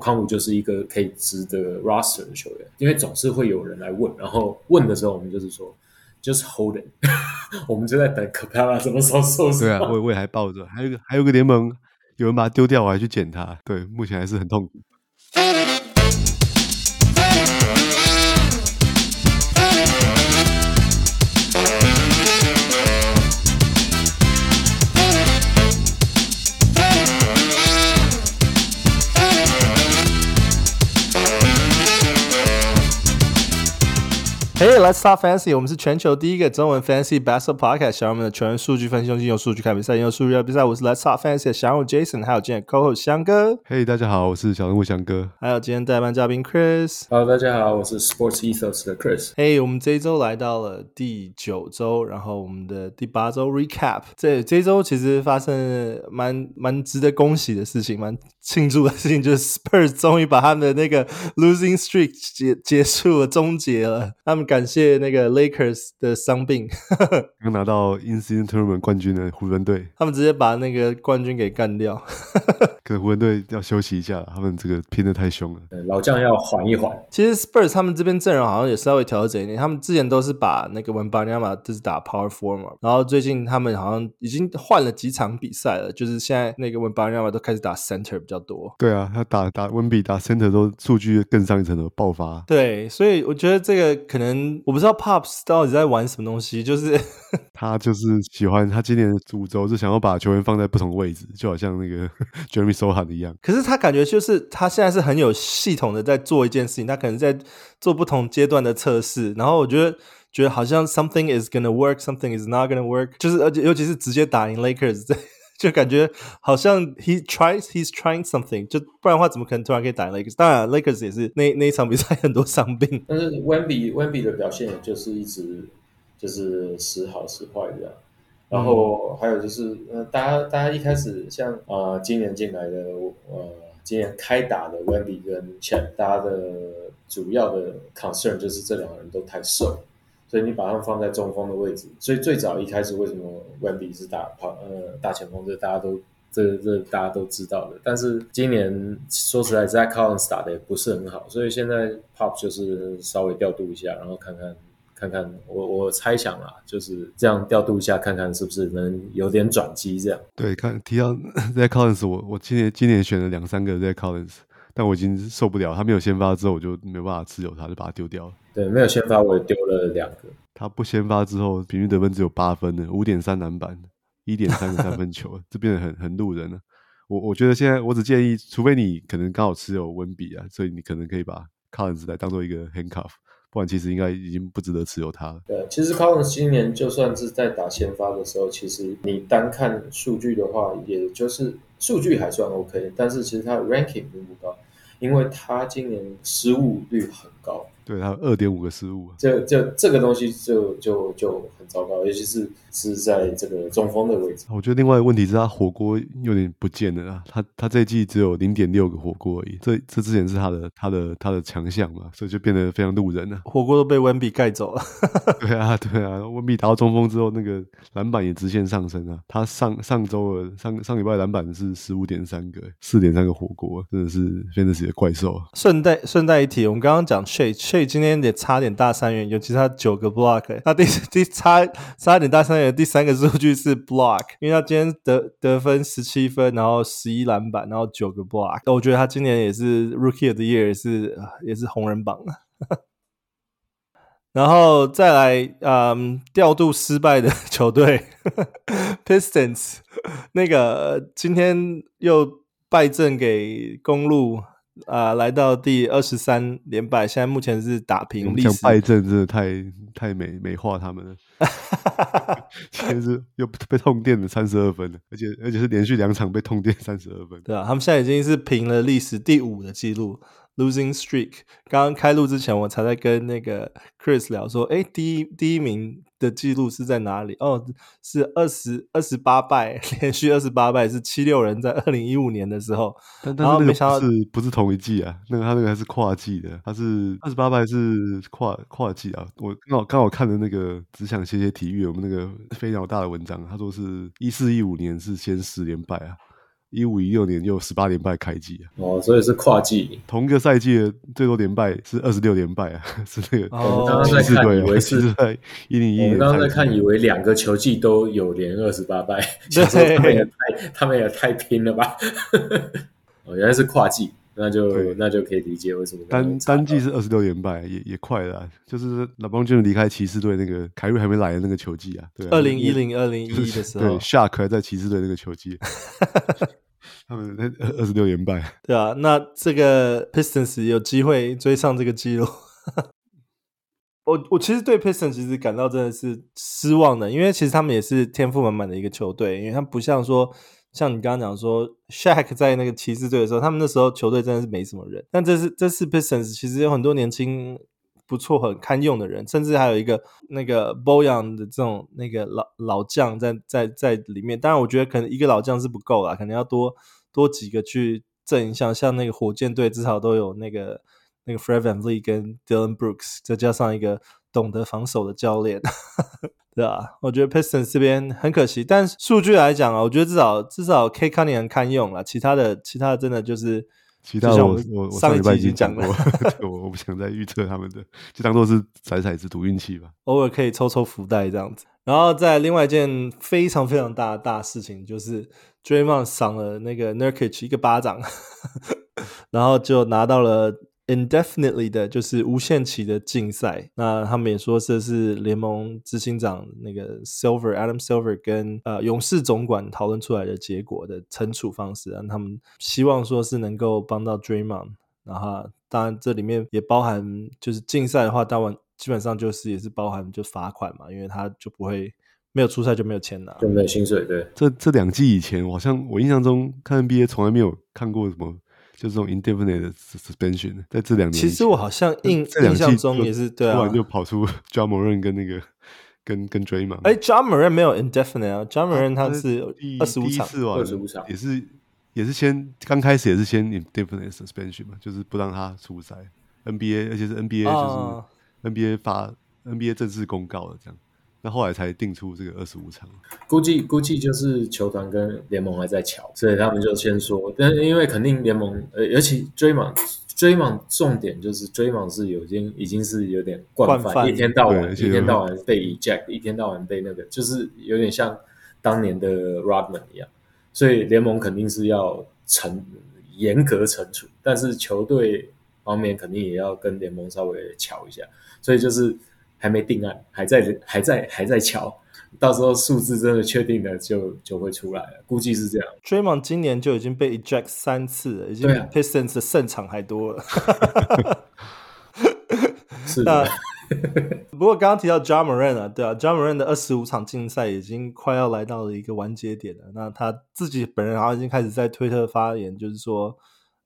康鲁就是一个可以值得 roster 的球员，因为总是会有人来问，然后问的时候我们就是说 just hold it，我们就在等 Capela 什么时候受伤。对啊，我我也还抱着，还有个还有个联盟有人把它丢掉，我还去捡它。对，目前还是很痛苦。Hey, let's talk fantasy。我们是全球第一个中文 fantasy basketball podcast，小人们的全员数据分析，用精准数据看比赛，用数据聊比赛。我是 Let's talk fantasy 的小人物 Jason，还有今天 co-host 香哥。Hey，大家好，我是小人物香哥。还有今天代班嘉宾 Chris。Hello，大家好，我是 Sports Ethos 的 Chris。Hey，我们这一周来到了第九周，然后我们的第八周 recap。这这一周其实发生蛮蛮值得恭喜的事情，蛮庆祝的事情，就是 Spurs 终于把他们的那个 losing streak 结结束了，终结了。他们感谢那个。Lakers 的伤病，刚拿到 In-Season Tournament 冠军的湖人队，他们直接把那个冠军给干掉。可湖人队要休息一下，他们这个拼的太凶了。老将要缓一缓。其实 Spurs 他们这边阵容好像也稍微调整一点，他们之前都是把那个 Wembanyama 就是打 Power Forward，然后最近他们好像已经换了几场比赛了，就是现在那个 Wembanyama 都开始打 Center 比较多。对啊，他打打温比打 Center 都数据更上一层楼爆发。对，所以我觉得这个可能我不知道 Pops。到底在玩什么东西？就是 他就是喜欢他今年的主轴，是想要把球员放在不同位置，就好像那个 Jeremy Sochan 一样。可是他感觉就是他现在是很有系统的在做一件事情，他可能在做不同阶段的测试。然后我觉得觉得好像 something is gonna work，something is not gonna work。就是而且尤其是直接打赢 Lakers，就感觉好像 he tries，he's trying something。就不然的话，怎么可能突然可以打赢 Lakers？当然，Lakers 也是那那一场比赛很多伤病。但是 Wemby Wemby 的表现也就是一直就是时好时坏这样。然后还有就是，呃，大家大家一开始像啊、呃，今年进来的呃，今年开打的 Wendy 跟大家的主要的 concern 就是这两个人都太瘦。所以你把他们放在中锋的位置，所以最早一开始为什么 Wemby 是打跑呃大前锋，这大家都这这大家都知道的。但是今年说实在，Zach Collins 打的也不是很好，所以现在 Pop 就是稍微调度一下，然后看看看看我我猜想啊，就是这样调度一下，看看是不是能有点转机这样。对，看提到 Zach Collins，我我今年今年选了两三个 Zach Collins，但我已经受不了，他没有先发之后，我就没有办法持有他，就把他丢掉了。对，没有先发，我也丢了两个。他不先发之后，平均得分只有八分呢，五点三篮板，一点三个三分球，这变得很很路人了。我我觉得现在我只建议，除非你可能刚好持有温比啊，所以你可能可以把 Collins 来当做一个 handcuff，不然其实应该已经不值得持有他了。对，其实 Collins 今年就算是在打先发的时候，其实你单看数据的话，也就是数据还算 OK，但是其实他的 ranking 并不高，因为他今年失误率很高。对，他有二点五个失误，这这这个东西就就就很糟糕，尤其是是在这个中锋的位置。我觉得另外一个问题是他火锅有点不见了啊，他他这一季只有零点六个火锅而已，这这之前是他的他的他的强项嘛，所以就变得非常路人了。火锅都被温比盖走了。对啊对啊，温比打到中锋之后，那个篮板也直线上升啊。他上上周的上上礼拜篮板是十五点三个，四点三个火锅，真的是 fantasy 的怪兽。顺带顺带一提，我们刚刚讲 Shai 所以今天也差点大三元，尤其他九个 block，他第 第差差点大三元第三个数据是 block，因为他今天得得分十七分，然后十一篮板，然后九个 block，我觉得他今年也是 rookie of the year，也是也是红人榜。然后再来，嗯，调度失败的球队 Pistons，那个今天又败阵给公路。啊、呃，来到第二十三连败，现在目前是打平历史。像败阵真的太太美美化他们了，其实 又被痛电了三十二分了，而且而且是连续两场被痛电三十二分。对啊，他们现在已经是平了历史第五的记录。Losing streak，刚刚开录之前，我才在跟那个 Chris 聊说，哎，第一第一名的记录是在哪里？哦，是二十二十八败，连续二十八败，是七六人在二零一五年的时候。但但是那个不是不是同一季啊？那个他那个还是跨季的，他是二十八败是跨跨季啊。我刚好刚好看的那个只想谢谢体育，我们那个飞鸟大的文章，他说是一四一五年是先十连败啊。一五一六年又十八连败开季啊。哦，所以是跨季，同一个赛季的最多连败是二十六连败啊，是那个。我刚刚在看，以为是在一零一。我刚刚在看，以为两个球季都有连二十八败，想说他们也太他们也太拼了吧？哦，原来是跨季。那就那就可以理解为什么单单季是二十六连败，也也快了，就是老邦就离开骑士队那个凯瑞还没来的那个球季啊，对，二零一零二零一一的时候，对，Shaq 还在骑士队那个球季，他们那二十六连败，对啊，那这个 Pistons 有机会追上这个记录，我我其实对 Pistons 其实感到真的是失望的，因为其实他们也是天赋满满的一个球队，因为他不像说。像你刚刚讲说，Shaq 在那个骑士队的时候，他们那时候球队真的是没什么人。但这是这次 Pistons 其实有很多年轻不错、很堪用的人，甚至还有一个那个 Bojan 的这种那个老老将在在在里面。当然，我觉得可能一个老将是不够啦，可能要多多几个去正一下。像那个火箭队至少都有那个那个 Fred VanVleet 跟 Dylan Brooks，再加上一个懂得防守的教练。对啊，我觉得 Pistons 这边很可惜，但数据来讲啊，我觉得至少至少 Cade Cunningham 堪用了，其他的其他的真的就是，其他我我上一集已经讲过，我我，不想再预测他们的，就当做是踩骰子赌运气吧，偶尔可以抽抽福袋这样子。然后在另外一件非常非常大的大事情，就是 Draymond 赏了那个 Nurkic 一个巴掌，然后就拿到了。Indefinitely 的就是无限期的禁赛，那他们也说这是联盟执行长那个 Silver Adam Silver 跟呃勇士总管讨论出来的结果的惩处方式，让他们希望说是能够帮到 Draymond，然后当然这里面也包含就是禁赛的话，当然基本上就是也是包含就罚款嘛，因为他就不会没有出赛就没有钱拿，就没有薪水。对，这这两季以前，好像我印象中看 NBA 从来没有看过什么。就这种 indefinite suspension，在这两年，其实我好像印印象中也是对啊，突然就跑出 Ja Morant 跟那个跟跟 Draymond 嘛。哎，Ja Morant 没有 indefinite 啊，Ja Morant 他是二十五场，二十五场也是也是先刚开始也是先 indefinite suspension 嘛，就是不让他出赛。NBA 而且是 NBA 就是 NBA 发 NBA 正式公告了这样。那后来才定出这个二十五场，估计估计就是球团跟联盟还在瞧，所以他们就先说，但因为肯定联盟，呃，而且 Draymond Draymond 重点就是 Draymond 是有已经已经是有点惯犯，惯犯一天到晚一天到晚被 eject，一天到晚被那个，就是有点像当年的 Rodman 一样，所以联盟肯定是要惩严格惩处，但是球队方面肯定也要跟联盟稍微瞧一下，所以就是。还没定案，还在还在还在瞧，到时候数字真的确定了就就会出来了，估计是这样。Draymond 今年就已经被 eject 三次了，已经比 Pistons 的胜场还多了。是的。不过刚刚提到 Ja Morant 啊，对啊，Ja Morant 的二十五场竞赛已经快要来到了一个完结点了。那他自己本人好像已经开始在推特发言，就是说。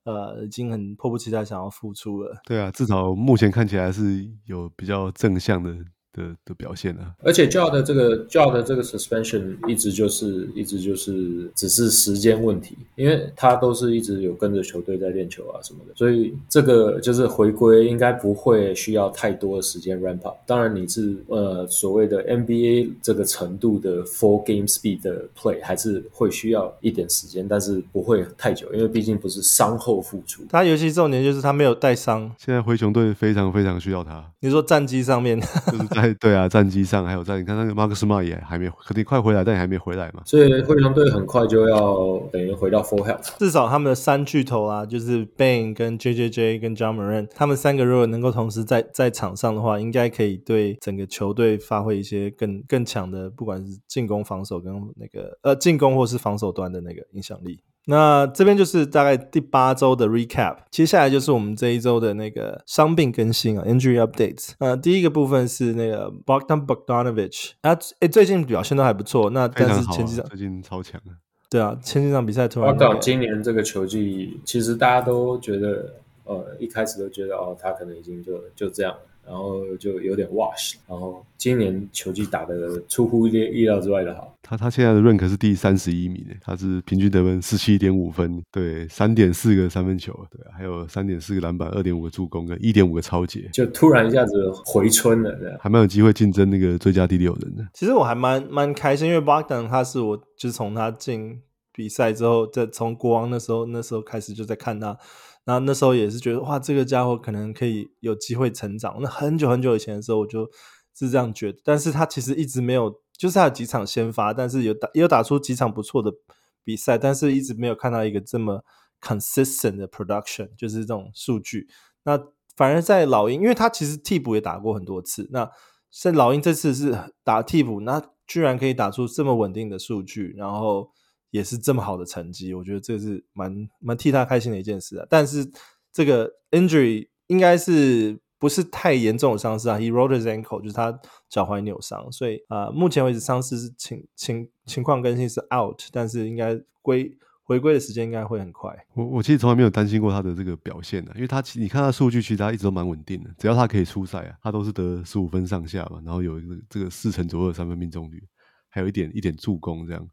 呃，已经很迫不及待想要付出了。对啊，至少目前看起来是有比较正向的。的的表现啊，而且 Ja 的这个 Ja 的这个 suspension 一直就是一直就是只是时间问题，因为他都是一直有跟着球队在练球啊什么的，所以这个就是回归应该不会需要太多的时间 ramp up。当然你是呃所谓的 NBA 这个程度的 four game speed 的 play 还是会需要一点时间，但是不会太久，因为毕竟不是伤后复出。他尤其重点就是他没有带伤，现在灰熊队非常非常需要他。你说战绩上面就是在。对啊，战机上还有在，你看那个 Marcus Smart 也还没，肯定快回来，但也还没回来嘛。所以灰熊队很快就要等于回到 full health。至少他们的三巨头啊，就是 Bane 跟 JJJ 跟 John Morant，他们三个如果能够同时在在场上的话，应该可以对整个球队发挥一些更更强的，不管是进攻、防守跟那个呃进攻或是防守端的那个影响力。那这边就是大概第八周的 recap，接下来就是我们这一周的那个伤病更新啊，injury updates。呃，第一个部分是那个 Bogdan Bogdanovic，啊，诶，最近表现都还不错。那但是前几场、啊、最近超强啊。对啊，前几场比赛突然。Bogdan 今年这个球季，其实大家都觉得，呃，一开始都觉得哦，他可能已经就就这样了。然后就有点 wash，然后今年球季打的出乎意意料之外的好。他他现在的 rank 是第三十一名，他是平均得分十七点五分，对，三点四个三分球，对，还有三点四个篮板，二点五个助攻跟一点五个超截，就突然一下子回春了，这样还蛮有机会竞争那个最佳第六人的。其实我还蛮蛮开心，因为 Bogdan 他是我就是从他进比赛之后，在从国王那时候那时候开始就在看他，然后那时候也是觉得哇，这个家伙可能可以有机会成长。那很久很久以前的时候，我就是这样觉得。但是他其实一直没有，就是他有几场先发，但是有打也有打出几场不错的比赛，但是一直没有看到一个这么 consistent 的 production，就是这种数据。那反而在老鹰，因为他其实替补也打过很多次，那在老鹰这次是打替补，那居然可以打出这么稳定的数据，然后。也是这么好的成绩，我觉得这是蛮蛮替他开心的一件事啊。但是这个 injury 应该是不是太严重的伤势啊？He rolled his ankle，就是他脚踝扭伤，所以啊、呃，目前为止伤势是情情情况更新是 out，但是应该归回归的时间应该会很快。我我其实从来没有担心过他的这个表现的，因为他其你看他数据，其实他一直都蛮稳定的，只要他可以出赛啊，他都是得十五分上下嘛，然后有一个这个四成左右的三分命中率，还有一点一点助攻这样。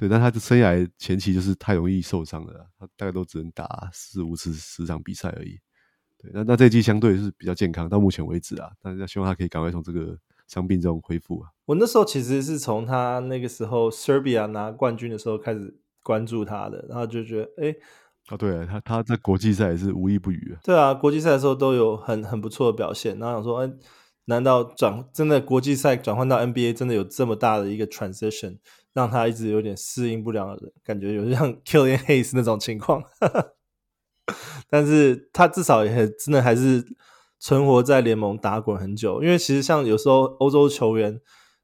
对，但他的生涯前期就是太容易受伤了，他大概都只能打四五次十场比赛而已。对，那那这一季相对是比较健康，到目前为止啊，但是希望他可以赶快从这个伤病中恢复啊。我那时候其实是从他那个时候 Serbia 拿冠军的时候开始关注他的，然后就觉得，哎，啊，对啊，他他在国际赛也是无一不语啊。对啊，国际赛的时候都有很很不错的表现，然后想说，哎，难道转真的国际赛转换到 NBA 真的有这么大的一个 transition？让他一直有点适应不了的感觉，有像 Killian Hayes 那种情况。但是他至少也真的还是存活在联盟打滚很久。因为其实像有时候欧洲球员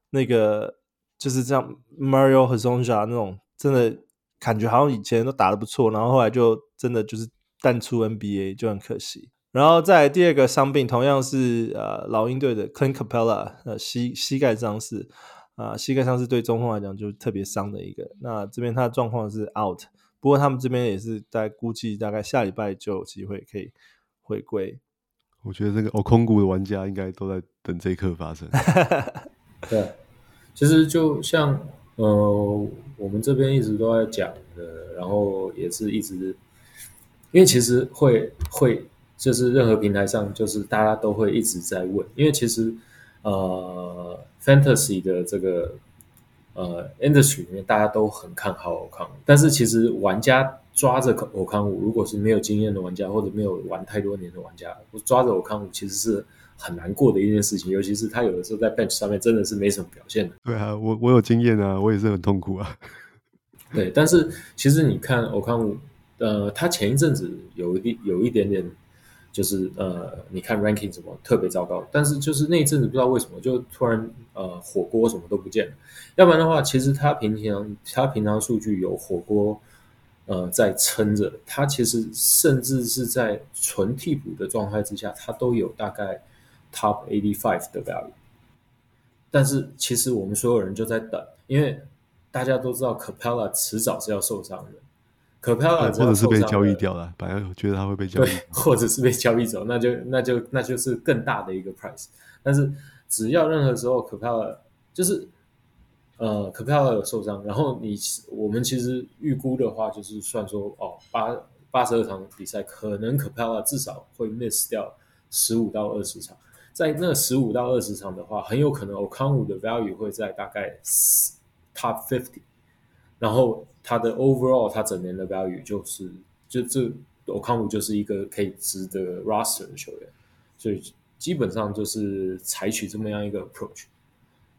那个就是这样，Mario 和 Zonja 那种，真的感觉好像以前都打得不错，然后后来就真的就是淡出 NBA 就很可惜。然后再来第二个伤病，同样是呃老鹰队的 Clint Capela 呃膝膝盖伤势。啊，膝盖伤是对中锋来讲就特别伤的一个。那这边他的状况是 out，不过他们这边也是在估计大概下礼拜就有机会可以回归。我觉得这个哦空谷的玩家应该都在等这一刻发生。对，其实就像呃，我们这边一直都在讲的，然后也是一直，因为其实会会就是任何平台上，就是大家都会一直在问，因为其实。呃，fantasy 的这个呃 industry 里面，大家都很看好欧康，但是其实玩家抓着欧康五，如果是没有经验的玩家，或者没有玩太多年的玩家，抓着欧康五其实是很难过的一件事情，尤其是他有的时候在 bench 上面真的是没什么表现的。对啊，我我有经验啊，我也是很痛苦啊。对，但是其实你看欧康五，呃，他前一阵子有一有一点点。就是呃，你看 ranking 什么特别糟糕，但是就是那一阵子不知道为什么就突然呃火锅什么都不见了，要不然的话，其实他平常他平常数据有火锅呃在撑着，他其实甚至是在纯替补的状态之下，他都有大概 top eighty five 的 value，但是其实我们所有人就在等，因为大家都知道 Capela 迟早是要受伤的。可漂亮，或者是被交易掉了。本来我觉得他会被交易，或者是被交易走，那就那就那就是更大的一个 price。但是只要任何时候可漂亮，就是呃可漂亮有受伤，然后你我们其实预估的话，就是算说哦八八十二场比赛，可能可漂亮至少会 miss 掉十五到二十场。在那十五到二十场的话，很有可能 Okongwu 的 value 会在大概 top fifty。然后他的 overall，他整年的 value 就是，就这欧康姆就是一个可以值得 roster 的球员，所以基本上就是采取这么样一个 approach。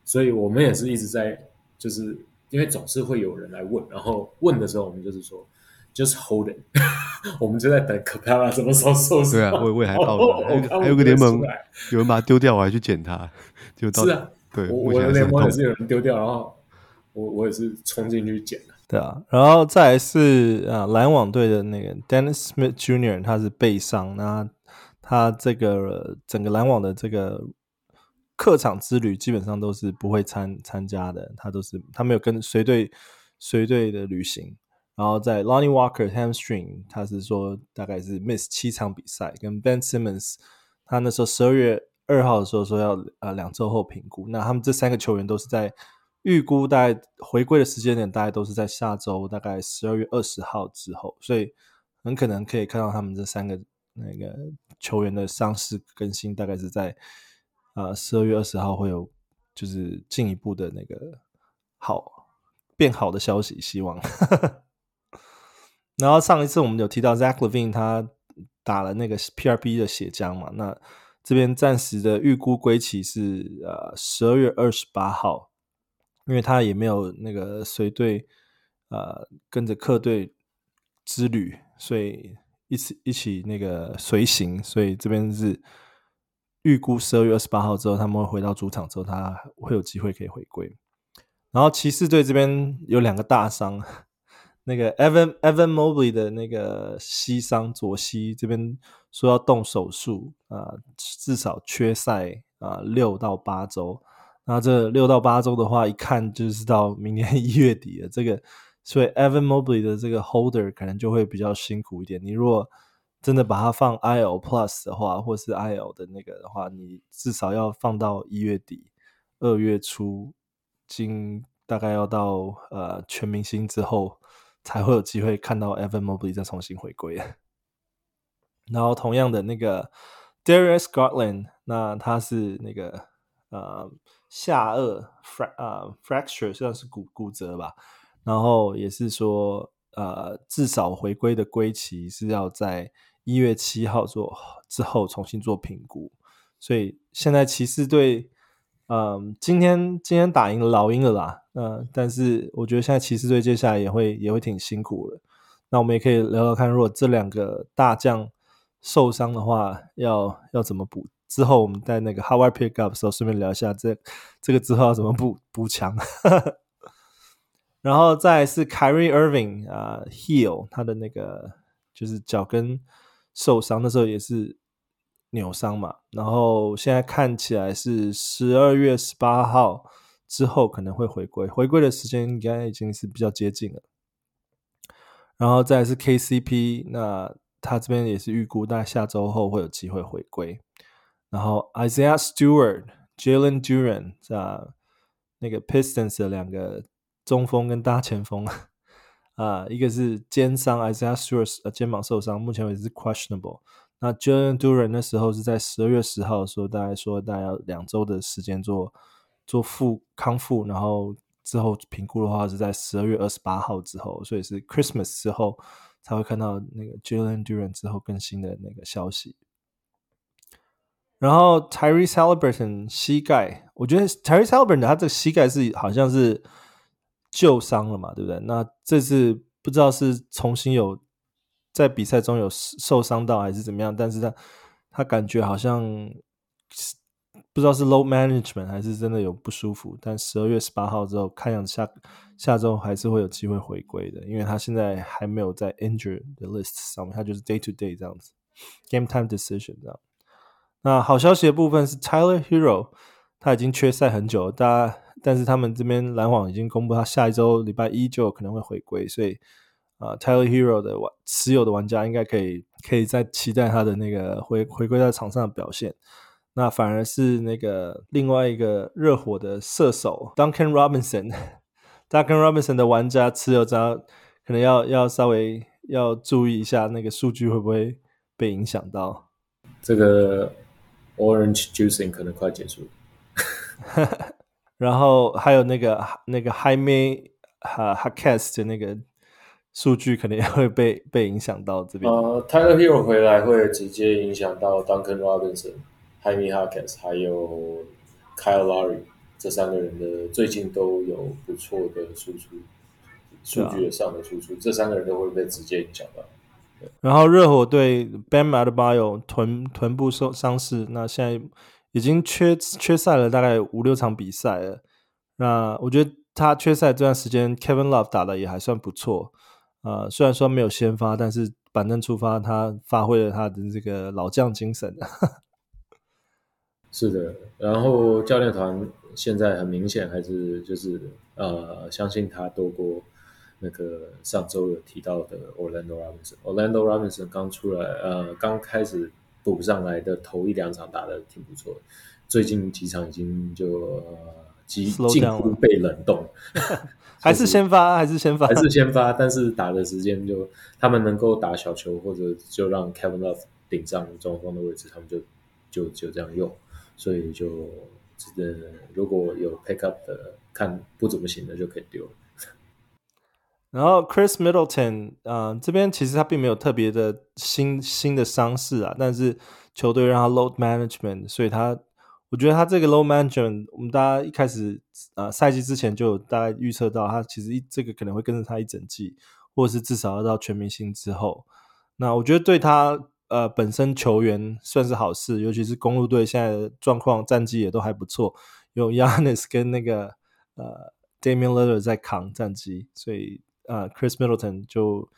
所以我们也是一直在，就是因为总是会有人来问，然后问的时候我们就是说，just hold it，我们就在等 Capela 什么时候受伤。对啊，我我也还到了，还有还有个联盟有人把它丢掉，我还去捡它，就到是啊，对，我我的联盟也是有人丢掉，然后。我我也是冲进去捡的，对啊，然后再来是啊篮网队的那个 Dennis Smith Jr.，他是背伤，那他这个整个篮网的这个客场之旅基本上都是不会参参加的，他都是他没有跟随队随队的旅行，然后在 Lonnie Walker Hamstring，他是说大概是 miss 七场比赛，跟 Ben Simmons，他那时候十二月二号的时候说要呃两周后评估，那他们这三个球员都是在。预估大概回归的时间点，大概都是在下周，大概十二月二十号之后，所以很可能可以看到他们这三个那个球员的伤势更新，大概是在呃十二月二十号会有就是进一步的那个好变好的消息，希望。然后上一次我们有提到 Zach Levine 他打了那个 PRP 的血浆嘛，那这边暂时的预估归期是呃十二月二十八号，因为他也没有那个随队呃跟着客队之旅，所以一起一起那个随行，所以这边是预估十二月二十八号之后他们会回到主场之后，他会有机会可以回归。然后骑士队这边有两个大伤。那个 Evan Evan Mobley 的那个膝伤左膝这边说要动手术啊、呃，至少缺赛啊六到八周。那这六到八周的话，一看就是到明年一月底了。这个所以 Evan Mobley 的这个 Holder 可能就会比较辛苦一点。你如果真的把它放 IL Plus 的话，或是 IL 的那个的话，你至少要放到一月底、二月初，经大概要到呃全明星之后。才会有机会看到 Evan Mobley 再重新回归。然后同样的那个 Darius Garland，那他是那个呃下颚 fra 呃 fracture，算是骨骨折吧。然后也是说呃至少回归的归期是要在一月七号做之后重新做评估。所以现在骑士队。嗯，今天今天打赢老鹰了啦，嗯，但是我觉得现在骑士队接下来也会也会挺辛苦的。那我们也可以聊聊看，如果这两个大将受伤的话，要要怎么补？之后我们在那个 Howard Pick Up 的时候，顺便聊一下这这个之后要怎么补补强。然后再是 Kyrie Irving 啊，Heel 他的那个就是脚跟受伤的时候也是。扭伤嘛，然后现在看起来是十二月十八号之后可能会回归，回归的时间应该已经是比较接近了。然后再是 KCP，那他这边也是预估大概下周后会有机会回归。然后 Isaiah Stewart、Jalen Duran 啊，那个 Pistons 的两个中锋跟大前锋啊，一个是肩伤，Isaiah Stewart 肩膀受伤，目前为止是 questionable。那 Jalen Duran 那时候是在十二月十号的时候，大概说大概要两周的时间做做复康复，然后之后评估的话是在十二月二十八号之后，所以是 Christmas 之后才会看到那个 Jalen Duran 之后更新的那个消息。然后 Tyrese Haliburton 膝盖，我觉得 Tyrese Haliburton 他这个膝盖是好像是旧伤了嘛，对不对？那这次不知道是重新有。在比赛中有受伤到还是怎么样？但是他他感觉好像不知道是 load management 还是真的有不舒服。但十二月十八号之后，看样子下下周还是会有机会回归的，因为他现在还没有在 injured 的 list 上面，他就是 day to day 这样子，game time decision 这样。那好消息的部分是 Tyler Hero 他已经缺赛很久，大家但是他们这边篮网已经公布他下一周礼拜一就可能会回归，所以。啊、Tyler Hero 的玩持有的玩家应该可以可以再期待他的那个回回归在场上的表现。那反而是那个另外一个热火的射手 Duncan Robinson，Duncan Robinson 的玩家持有者可能要要稍微要注意一下那个数据会不会被影响到。这个 Orange Juicing 可能快结束。然后还有那个那个 Jaime Jaquez 的那个。数据可能也会被 被影响到这边。呃，Tyler Hero 回来会直接影响到 Duncan Robinson、Jaime Jaquez 还有 Kyle Lowry 这三个人的最近都有不错的输出，数据上的输出，这三个人都会被直接影响到。然后热火队 Bam Adebayo 臀臀部受伤势，那现在已经缺缺赛了大概五六场比赛了。那我觉得他缺赛这段时间，Kevin Love 打的也还算不错。呃，虽然说没有先发，但是板凳出发，他发挥了他的这个老将精神。是的，然后教练团现在很明显还是就是呃，相信他多过那个上周有提到的 Orlando Robinson。Orlando Robinson 刚出来，呃，刚开始补上来的头一两场打的挺不错的，最近几场已经就。呃几近乎被冷冻，还是先发，还是先发，还是先发。但是打的时间就他们能够打小球，或者就让 Kevin Love 顶上中锋的位置，他们就就就这样用。所以就呃，如果有 pick up 的，看不怎么行的就可以丢了。然后 Chris Middleton，啊、呃，这边其实他并没有特别的新新的伤势啊，但是球队让他 load management，所以他我觉得他这个 load management，我们大家一开始啊赛季之前就有大概预测到他其实一这个可能会跟着他一整季，或者是至少要到全明星之后，那我觉得对他呃本身球员算是好事，尤其是公鹿队现在的状况战绩也都还不错，有 Yannis 跟那个呃 Damian Lillard 在扛战绩，所以。啊、，Chris Middleton 就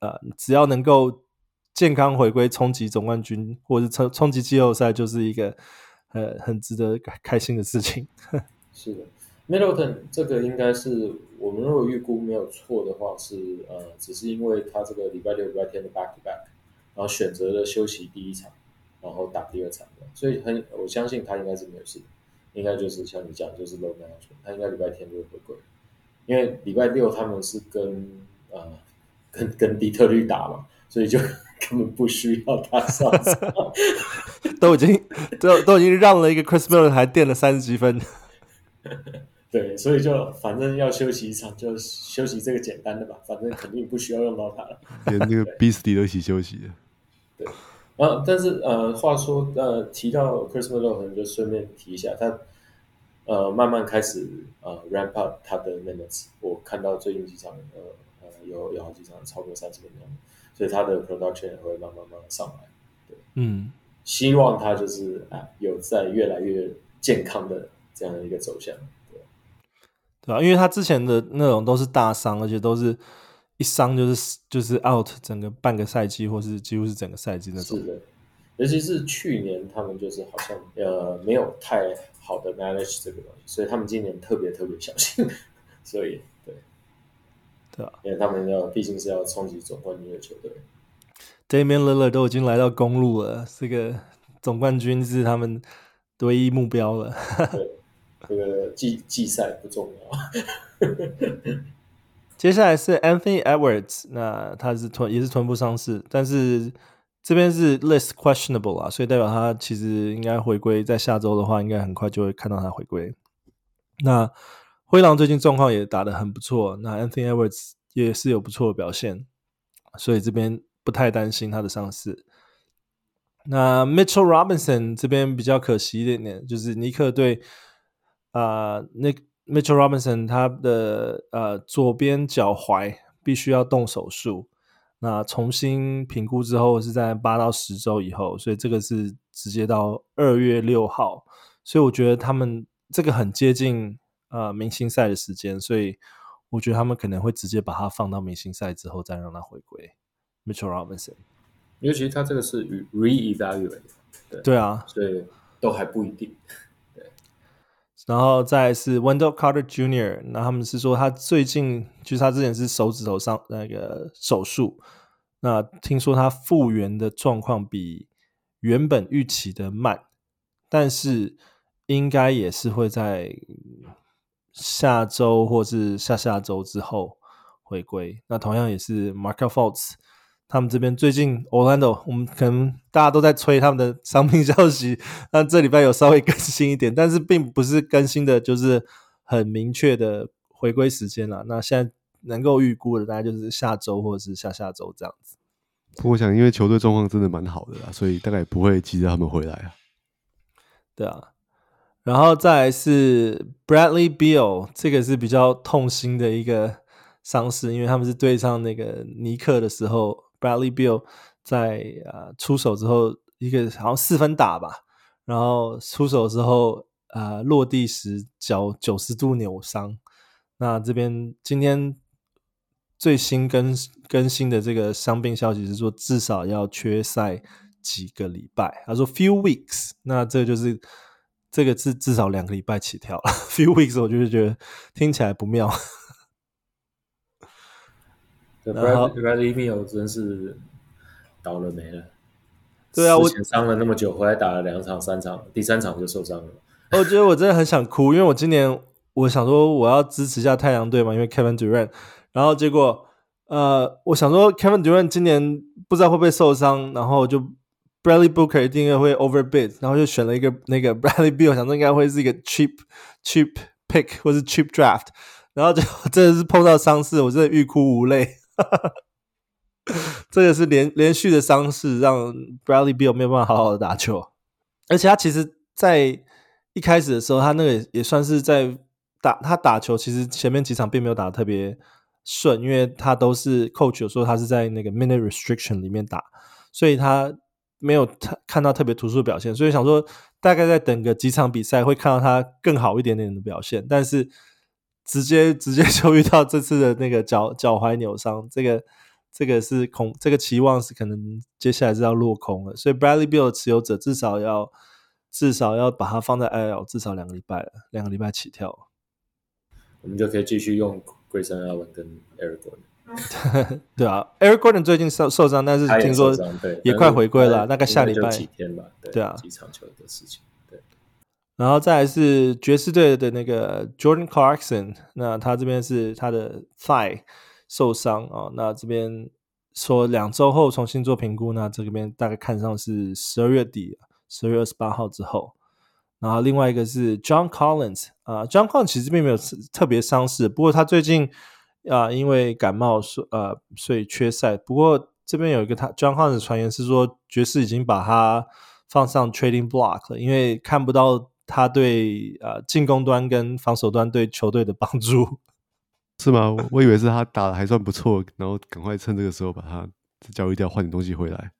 呃，只要能够健康回归，冲击总冠军，或者冲冲击季后赛，就是一个呃很值得开心的事情。是的，Middleton 这个应该是我们如果预估没有错的话是，呃，只是因为他这个礼拜六、礼拜天的 back to back，然后选择了休息第一场，然后打第二场的，所以很我相信他应该是没有事的，应该就是像你讲，就是 load management，他应该礼拜天就会回归。因为礼拜六他们是跟呃跟跟底特律打嘛，所以就 根本不需要他上场，都已经都都已经让了一个 Chris Middleton 还垫了三十几分，对，所以就反正要休息一场就休息这个简单的吧，反正肯定不需要用到他了，连那个 Beasley 都一起休息。了，对，啊，但是呃话说呃提到 Chris Middleton 就顺便提一下他。呃，慢慢开始呃 ramp up 他的 minutes，我看到最近几场呃呃有有好几场超过三十分钟，所以他的 production 也会慢慢慢慢上来。对，嗯，希望他就是啊有在越来越健康的这样的一个走向。对，对啊，因为他之前的那种都是大伤，而且都是一伤就是就是 out 整个半个赛季，或是几乎是整个赛季那种。是的，尤其是去年他们就是好像呃没有太。好的，manage 这个东西，所以他们今年特别特别小心，所以对，对啊，因为他们要毕竟是要冲击总冠军的球队。Damian Lillard 都已经来到公路了，这个总冠军是他们唯一目标了。对，这个季季赛不重要。接下来是 Anthony Edwards，那他是臀也是臀部伤势，但是。这边是 list questionable 啊，所以代表他其实应该回归，在下周的话，应该很快就会看到他回归。那灰狼最近状况也打得很不错，那 Anthony Edwards 也是有不错的表现，所以这边不太担心他的伤势。那 Mitchell Robinson 这边比较可惜一点点，就是尼克队啊，那 Mitchell Robinson 他的呃左边脚踝必须要动手术。那重新评估之后是在八到十周以后，所以这个是直接到二月六号，所以我觉得他们这个很接近呃明星赛的时间，所以我觉得他们可能会直接把它放到明星赛之后再让他回归。Mitchell Robinson，尤其他这个是 re-evaluate，对，对啊，所以都还不一定。然后再是 Wendell Carter Jr.，那他们是说他最近就是他之前是手指头上那个手术，那听说他复原的状况比原本预期的慢，但是应该也是会在下周或是下下周之后回归。那同样也是 Mark Fultz。他们这边最近 Orlando，我们可能大家都在催他们的伤病消息，那这礼拜有稍微更新一点，但是并不是更新的，就是很明确的回归时间了。那现在能够预估的，大概就是下周或者是下下周这样子。我想，因为球队状况真的蛮好的啦，所以大概也不会急着他们回来啊。对啊，然后再来是 Bradley Beal，这个是比较痛心的一个伤势，因为他们是对上那个尼克的时候。Bradley Beal 在呃出手之后，一个好像四分打吧，然后出手之后，呃落地时脚九十度扭伤。那这边今天最新更更新的这个伤病消息是说，至少要缺赛几个礼拜。他说 few weeks，那这就是这个至至少两个礼拜起跳了。few weeks 我就是觉得听起来不妙。Bradley Beal 真是倒了霉了。对啊，我伤了那么久，回来打了两场、三场，第三场就受伤了。我觉得我真的很想哭，因为我今年我想说我要支持一下太阳队嘛，因为 Kevin Durant，然后结果呃，我想说 Kevin Durant 今年不知道会不会受伤，然后就 Bradley Booker 一定会 overbid，然后就选了一个那个 Bradley Beal，想说应该会是一个 cheap cheap pick 或是 cheap draft。然后就真的是碰到伤势，我真的欲哭无泪。哈 哈这个是连连续的伤势，让 Bradley Beal 没有办法好好的打球。而且他其实，在一开始的时候，他那个也算是在打他打球，其实前面几场并没有打得特别顺，因为他都是 Coach 有说他是在那个 Minute Restriction 里面打，所以他没有看到特别突出的表现。所以想说，大概在等个几场比赛，会看到他更好一点点的表现。但是直接 直接就遇到这次的那个脚脚踝扭伤，这个。这个是恐，这个期望是可能接下来是要落空了，所以 Bradley Bill 的持有者至少要至少要把它放在 IL 至少两个礼拜了，两个礼拜起跳，我们就可以继续用 Grayson Allen 跟 Eric Gordon。对啊，Eric Gordon 最近受受伤，但是听说也快回归了，大概下礼拜几天吧。对，对啊，几场球的事情。然后再来是爵士队的那个 Jordan Clarkson，那他这边是他的 thigh。受伤啊、那这边说两周后重新做评估，那这边大概看上是十二月底，十二月二十八号之后。然后另外一个是 John Collins 啊，John Collins 其实并没有特别伤势，不过他最近啊因为感冒所呃所以缺赛。不过这边有一个他 John Collins 的传言是说爵士已经把他放上 Trading Block 了，因为看不到他对啊进攻端跟防守端对球队的帮助。是吗？我以为是他打的还算不错，然后赶快趁这个时候把他交易掉，换点东西回来。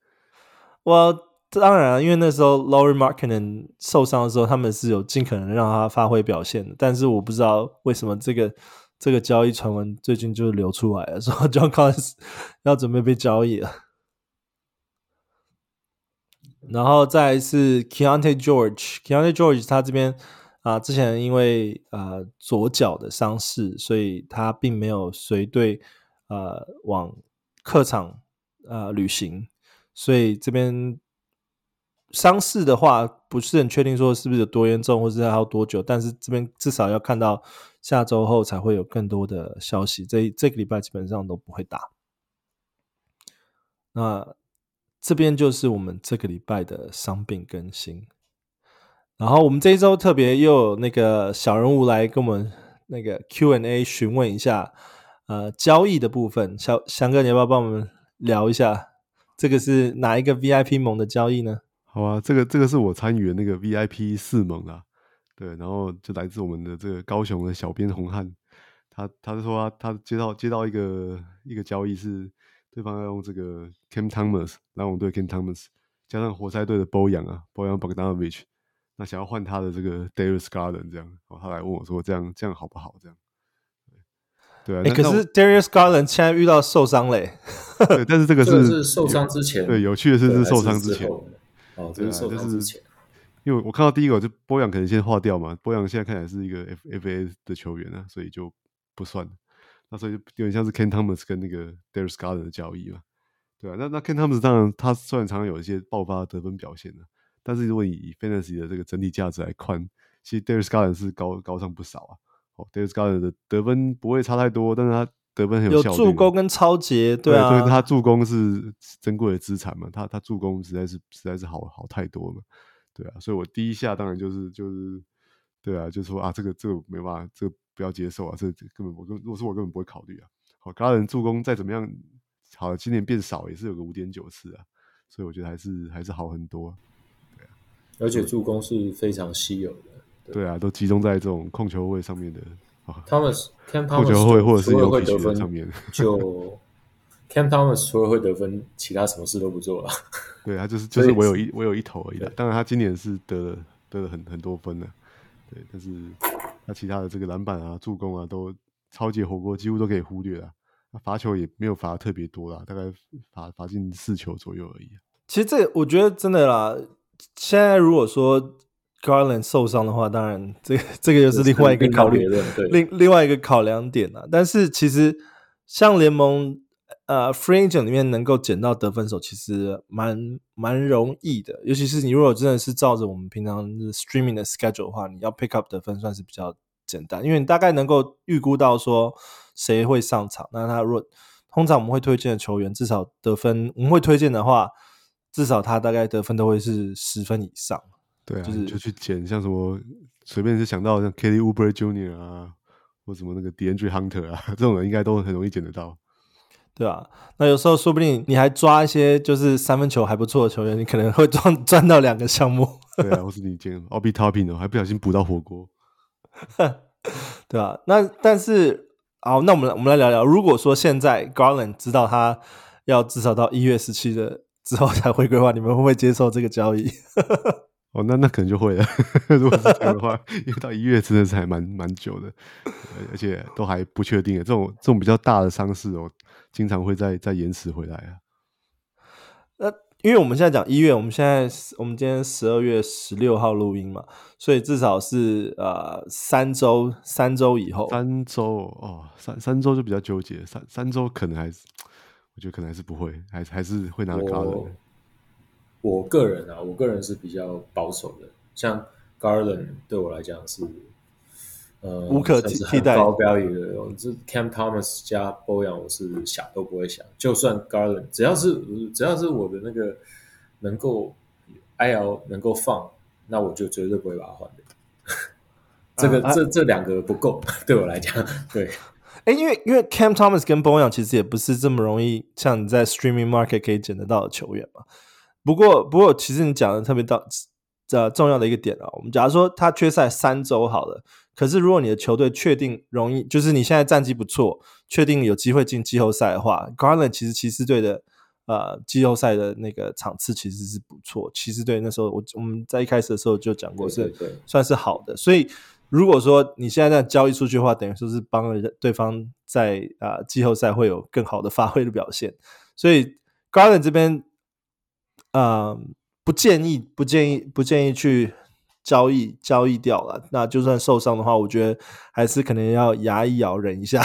我当然，因为那时候 Lauri Markkanen 受伤的时候，他们是有尽可能让他发挥表现的。但是我不知道为什么这个这个交易传闻最近就流出来了，说 John Collins 要准备被交易了。然后再是 Keyonte George，Keyonte George 他这边。啊，之前因为呃左脚的伤势，所以他并没有随队呃往客场呃旅行，所以这边伤势的话不是很确定说是不是有多严重，或者还要多久，但是这边至少要看到下周后才会有更多的消息。这这个礼拜基本上都不会打。那这边就是我们这个礼拜的伤病更新。然后我们这一周特别又有那个小人物来跟我们那个 Q&A 询问一下，呃，交易的部分，小翔哥，你要不要帮我们聊一下？这个是哪一个 VIP 盟的交易呢？好啊，这个这个是我参与的那个 VIP 四盟啊，对，然后就来自我们的这个高雄的小编红汉，他他是说他，他接到接到一个一个交易是对方要用这个 Cam Thomas，篮网队 Cam Thomas 加上活塞队的 Bojan 啊，Bojan Bogdanovic。那想要换他的这个 Darius Garland 这样，哦，他来问我说：“这样这样好不好？”这样，对啊。欸、可是 Darius Garland 现在遇到受伤嘞。对，但是这个是，这个是受伤之前。对，有趣的是是受伤之前。哦，这是受伤之前。因为我看到第一个就波扬可能先划掉嘛，波扬现在看起来是一个 F F A 的球员啊，所以就不算。那所以就有点像是 Ken Thomas 跟那个 Darius Garland 的交易嘛。对啊，那那 Ken Thomas 当然他虽然常常有一些爆发得分表现的。但是如果以 fantasy 的这个整体价值来看，其实 Darius Garland 是高高上不少啊。哦，Darius Garland 的得分不会差太多，但是他得分很有效率，有助攻跟抄截，对啊，对，他助攻是珍贵的资产嘛，他他助攻实在是实在是好好太多了，对啊，所以我第一下当然就是就是对啊，就说啊，这个这个没办法，这个不要接受啊，这、根本我根如果是我根本不会考虑啊。好，Garland 助攻再怎么样，好，今年变少也是有个五点九次啊，所以我觉得还是还是好很多啊。而且助攻是非常稀有的，对，对啊，都集中在这种控球位上面的。Thomas Cam Thomas 控球位或者是会得分上面，就 Cam Thomas 除了会得分，其他什么事都不做了。对，他就是 就是我有一我有一头而已。当然，他今年是得了得了很很多分的，对。但是他其他的这个篮板啊、助攻啊，都超级火锅，几乎都可以忽略了。那罚球也没有罚特别多啦，大概罚罚进四球左右而已。其实这我觉得真的啦。现在如果说 Garland 受伤的话，当然这个这个又是另外一个考虑，另另外一个考量点啊。但是其实像联盟呃 Free Agent 里面能够捡到得分手，其实蛮蛮容易的。尤其是你如果真的是照着我们平常 Streaming 的 Schedule 的话，你要 Pick up 得分算是比较简单，因为你大概能够预估到说谁会上场。那他如果通常我们会推荐的球员，至少得分我们会推荐的话。至少他大概得分都会是十分以上，对啊，就是就去捡像什么随便就想到像 Kelly Oubre Jr. 啊，或什么那个 DeAndre Hunter 啊，这种人应该都很容易捡得到。对啊，那有时候说不定你还抓一些就是三分球还不错的球员，你可能会赚赚到两个项目。对啊，我是你捡 Obi Toppin 哦，还不小心补到火锅。对啊，那但是好，那我们来我们来聊聊，如果说现在 Garland 知道他要至少到一月十七的之后才回归的话，你们会不会接受这个交易？哦，那那可能就会了。如果是这样的话，因为到一月真的是还蛮蛮久的，而且都还不确定的。这种这种比较大的伤势哦，经常会再再延迟回来啊。那因为我们现在讲一月，我们现在我们今天十二月十六号录音嘛，所以至少是呃三周三周以后。三周哦，三三周就比较纠结，三三周可能还是，我觉得可能还是不会，还是还是会拿 Garland。我个人啊，我个人是比较保守的。像 Garland 对我来讲是，呃，无可替代高标语的。这 Cam Thomas 加 Boyan 我是想都不会想。就算 Garland，只要是只要是我的那个能够 IL 能够放，那我就绝对不会把它换掉。这个、啊、这这两个不够，对我来讲，对。哎，因为因为 Cam Thomas 跟 Boyan 其实也不是这么容易，像你在 Streaming Market 可以捡得到的球员嘛。不过，不过，其实你讲的特别到呃重要的一个点啊，我们假如说他缺赛三周好了，可是如果你的球队确定容易，就是你现在战绩不错，确定有机会进季后赛的话，Garland 其实骑士队的呃季后赛的那个场次其实是不错。骑士队那时候我我们在一开始的时候就讲过，是算是好的。所以如果说你现在在交易出去的话，等于说是帮了对方在啊、呃、季后赛会有更好的发挥的表现。所以 Garland 这边。呃，不建议，不建议，不建议去交易交易掉了。那就算受伤的话，我觉得还是可能要牙一咬，忍一下。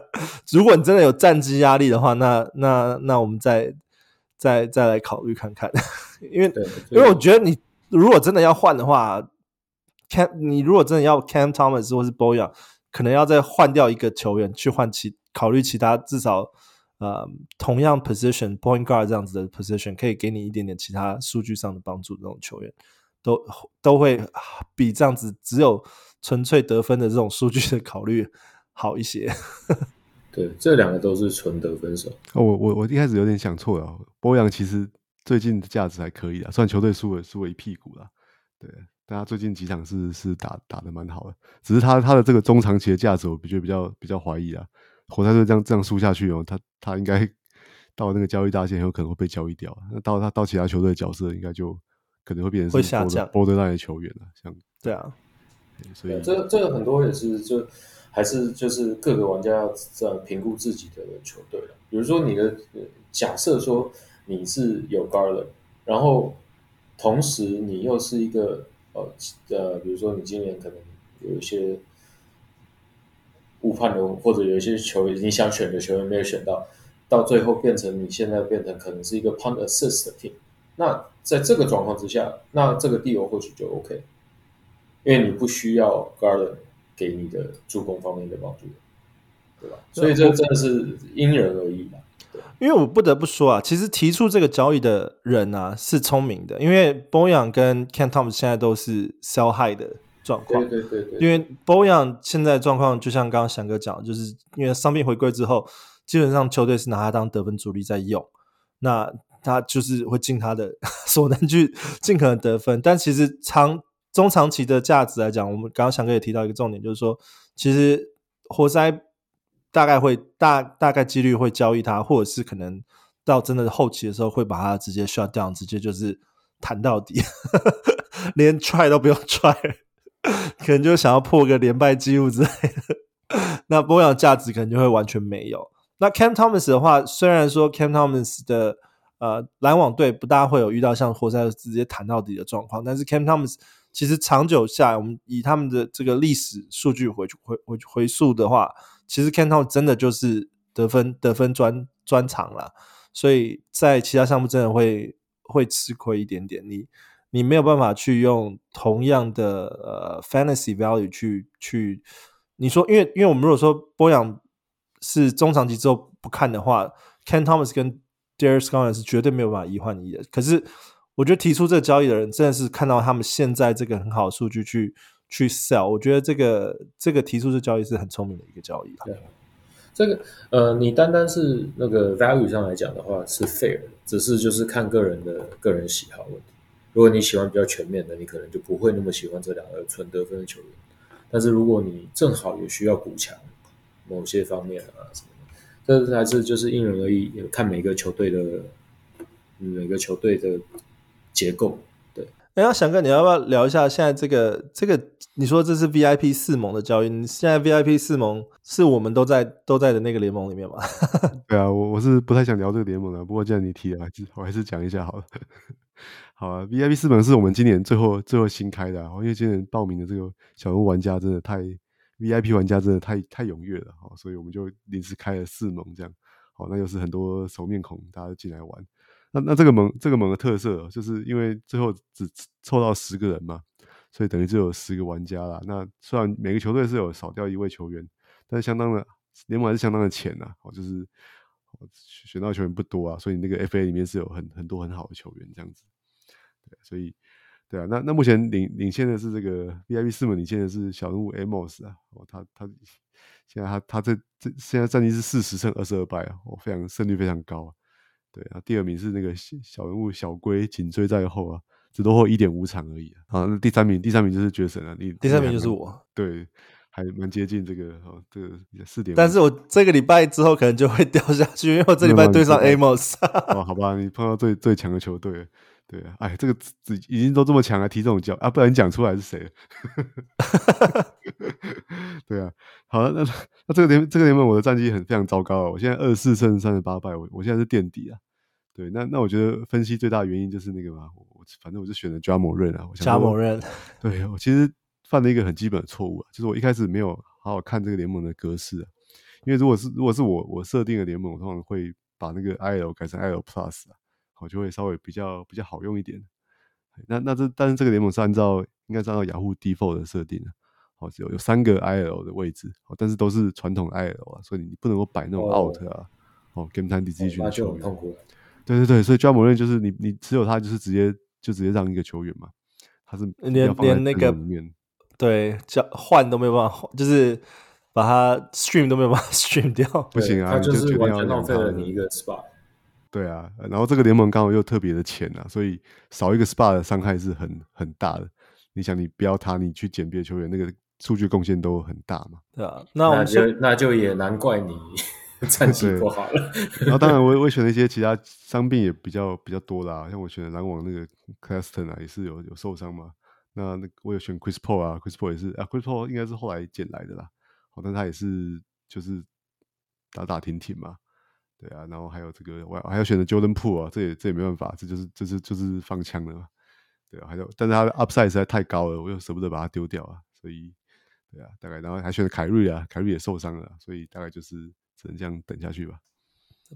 如果你真的有战绩压力的话，那那那我们再再再来考虑看看。因为因为我觉得你如果真的要换的话，Cam，你如果真的要 Cam Thomas 或是 Boyan，可能要再换掉一个球员去换其考虑其他至少。呃，同样 position point guard 这样子的 position 可以给你一点点其他数据上的帮助，这种球员都都会比这样子只有纯粹得分的这种数据的考虑好一些。对，这两个都是纯得分手。哦，我我我一开始有点想错了，波扬其实最近的价值还可以啊，虽然球队输了输了一屁股了，对，但他最近几场是是打打的蛮好的，只是他他的这个中长期的价值，我觉得比较比较怀疑啊。活塞队这样这样输下去哦，他他应该 到那个交易大限，有可能会被交易掉。那到他到其他球队的角色，应该就可能会变成会下降 borderline 的球员了。像对啊，对所以这这个很多也是就还是就是各个玩家要这样评估自己的球队了。比如说你的假设说你是有 Garland，然后同时你又是一个呃呃，比如说你今年可能有一些。误判的，或者有一些球员你想选的球员没有选到，到最后变成你现在变成可能是一个 punt assist 的 team。那在这个状况之下，那这个 deal 或许就 OK，因为你不需要 Garland 给你的助攻方面的帮助，对吧？所以这真的是因人而异的。因为我不得不说啊，其实提出这个交易的人啊是聪明的，因为 Boyan 跟 Ken Thomas 现在都是 sell high 的。状况，对对对对，因为 Boyan 现在状况就像刚刚翔哥讲，就是因为伤病回归之后，基本上球队是拿他当得分主力在用，那他就是会尽他的 所能去尽可能得分，但其实长中长期的价值来讲，我们刚刚翔哥也提到一个重点，就是说，其实活塞大概会大大概几率会交易他，或者是可能到真的后期的时候会把他直接 shut down，直接就是弹到底，连 try 都不用 try。可能就想要破个连败记录之类的，那波扬价值可能就会完全没有。那 Cam Thomas 的话，虽然说 Cam Thomas 的呃篮网队不大会有遇到像活塞直接弹到底的状况，但是 Cam Thomas 其实长久下来，我们以他们的这个历史数据回回回回溯的话，其实 Cam Thomas 真的就是得分得分专专长了，所以在其他项目真的会会吃亏一点点。你。你没有办法去用同样的呃 fantasy value 去去，你说，因为因为我们如果说波扬是中长期之后不看的话，Cam Thomas 跟 Darius Garland 是绝对没有办法一换一的。可是我觉得提出这个交易的人真的是看到他们现在这个很好的数据去去 sell。我觉得这个这个提出这交易是很聪明的一个交易。对，这个呃，你单单是那个 value 上来讲的话是 fair，只是就是看个人的个人喜好问题。如果你喜欢比较全面的，你可能就不会那么喜欢这两个纯得分的球员。但是如果你正好也需要补强某些方面啊什么。这还是就是因人而异，看每个球队的每个球队的结构。对，哎，呀，翔哥，你要不要聊一下现在这个这个？你说这是 VIP 四盟的交易，现在 VIP 四盟是我们都在都在的那个联盟里面吗？对啊，我我是不太想聊这个联盟的，不过既然你提了，还是我还是讲一下好了。好啊，VIP 四盟是我们今年最后最后新开的，啊，因为今年报名的这个小人物玩家真的太。VIP 玩家真的太太踊跃了，哦，所以我们就临时开了四盟这样，好，那又是很多熟面孔，大家进来玩。那那这个盟这个盟的特色，就是因为最后只凑到十个人嘛，所以等于只有十个玩家啦。那虽然每个球队是有少掉一位球员，但是相当的联盟还是相当的浅呐，哦，就是选到球员不多啊，所以那个 FA 里面是有很很多很好的球员这样子，对，所以。对啊，那那目前领领先的是这个 VIP 四门，领先的是小人物 Amos 啊，哦，他他现在他他这这现在战绩是四十胜二十二败啊，哦，非常胜率非常高啊。对啊，第二名是那个小人物小龟紧追在后啊，只落后一点五场而已啊。好，那第三名第三名就是绝神啊，你第三名就是我，对，还蛮接近这个哦，这个四点。但是我这个礼拜之后可能就会 掉下去，因为我这礼拜对上 Amos。哦，好吧，你碰到最最强的球队。对啊，哎，这个已经都这么强了，提这种教啊，不然你讲出来是谁？对啊，好了，那那这个联这个联盟我的战绩很非常糟糕啊，我现在二十四胜三十八败，我我现在是垫底啊。对，那那我觉得分析最大的原因就是那个嘛，我反正我就选了 Ja Morant 啊，我想 Ja Morant。对，我其实犯了一个很基本的错误啊，就是我一开始没有好好看这个联盟的格式啊，因为如果是如果是我我设定的联盟，我通常会把那个 IL 改成 IL Plus 啊。我就会稍微比较比较好用一点。那那这但是这个联盟是按照应该是按照雅虎 default 的设定的，好，有有三个 IL 的位置，但是都是传统 IL 啊，所以你不能够摆那种 out 啊，哦，game time decision 的球员。对对对，所以 Ja Morant 就是你你持有他就是直接就直接让一个球员嘛，他是连连那个对叫换都没有办法，就是把他 stream 都没有办法 stream 掉，不行啊，他就是完全浪费了你一个 spot。对啊，然后这个联盟刚好又特别的浅啊，所以少一个 SPA 的伤害是很很大的。你想，你不要他，你去捡别的球员，那个数据贡献都很大嘛。对啊，那我们那就那就也难怪你 战绩不好了。然后当然我我选了一些其他伤病也比较比较多啦，像我选篮网那个 Claston 啊，也是有有受伤嘛。那那我有选 Chris Paul 啊，Chris Paul 也是啊，Chris Paul 应该是后来捡来的啦。好，但他也是就是打打停停嘛。对啊，然后还有这个，我还要选择 Jordan Poole 啊，这也这也没办法，这就是这是就是放枪了嘛。对啊，还有，但是他的 upside 实在太高了，我又舍不得把它丢掉啊，所以对啊，大概然后还选了凯瑞啊，凯瑞也受伤了，所以大概就是只能这样等下去吧。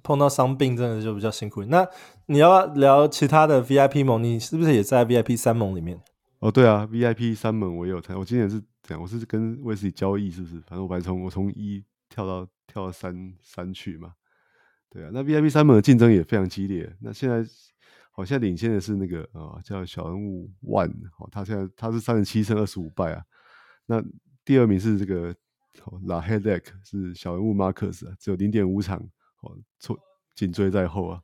碰到伤病真的就比较辛苦。那你要聊其他的 VIP 盟，你是不是也在 VIP 三盟里面？哦，对啊，VIP 三盟我也有参，我今年是这样，我是跟威斯利交易，是不是？反正我还从我从一跳到跳到三三去嘛。对啊，那 VIP 三门的竞争也非常激烈。那现在好像领先的是那个啊、叫小人物 One，哦，他现在他是三十七胜二十五败啊。那第二名是这个 Lahedek 是小人物 Marcus 啊，只有零点五场哦，错紧追在后啊。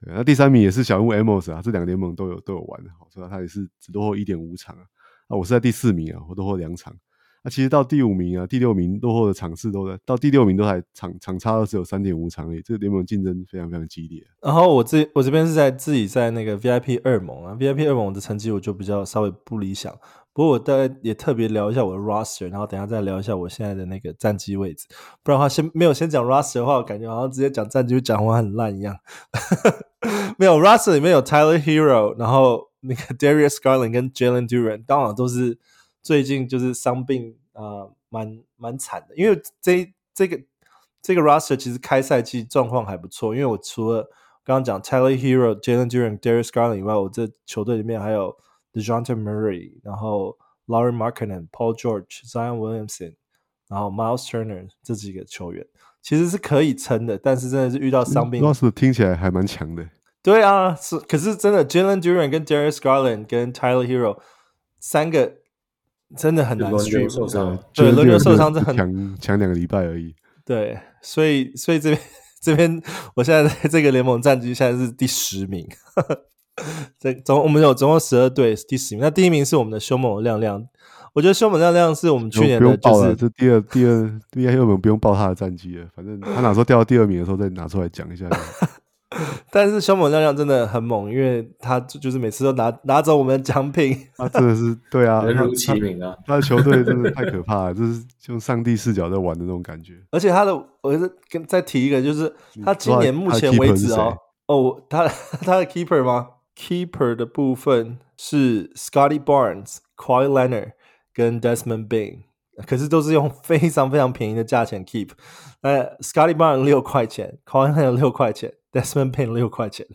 对，那第三名也是小人物 Amos 啊，这两个联盟都有都有玩的，好所以他也是只落后一点五场啊。啊，我是在第四名啊，我落后两场。那、啊、其实到第五名啊，第六名落后的场次都在，到第六名都还场场差都只有三点五场而已。这个联盟竞争非常非常激烈。然后我这我这边是在自己在那个 VIP 二盟啊，VIP 二盟的成绩我就比较稍微不理想。不过我大概也特别聊一下我的 roster，然后等下再聊一下我现在的那个战绩位置。不然的话先没有先讲 roster 的话，我感觉好像直接讲战绩就讲完很烂一样。没有 roster 里面有 Tyler Hero，然后那个 Darius Garland 跟 Jalen Duran，当然都是。最近就是伤病啊，蛮蛮惨的。因为这这个这个 roster 其实开赛季状况还不错。因为我除了刚刚讲 Tyler Hero、Jalen Duren、Darius Garland 以外，我这球队里面还有 Dejounte Murray，然后 Lauri Markkanen、Paul George、Zion Williamson，然后 Miles Turner 这几个球员其实是可以撑的。但是真的是遇到伤病，roster 听起来还蛮强的。对啊，是可是真的 Jalen Duren 跟 Darius Garland 跟 Tyler Hero 三个。真的很难 stream 受伤，对，轮流受伤，这很强强两个礼拜而已。对，所以所以这边这边，我现在在这个联盟战绩现在是第十名。这总我们有总共十二队，第十名。那第一名是我们的凶猛亮亮。我觉得凶猛亮亮是我们去年的，就是这第二第二第二，因为我们不用报他的战绩了，反正他哪时候掉到第二名的时候再拿出来讲一下。但是凶猛亮亮真的很猛，因为他就是每次都拿拿走我们的奖品。他 真的是对啊，人如其名啊，他的球队真的太可怕了，就是用上帝视角在玩的那种感觉。而且他的，我是跟再提一个，就是他今年目前为止哦，哦，他他的 keeper 吗？keeper 的部分是 Scotty Barnes、Kawhi Leonard。跟 Desmond Bane，可是都是用非常非常便宜的价钱 keep。呃，Scotty Barnes 六块钱，Kawhi Leonard 六块钱，Desmond Bane 六块钱。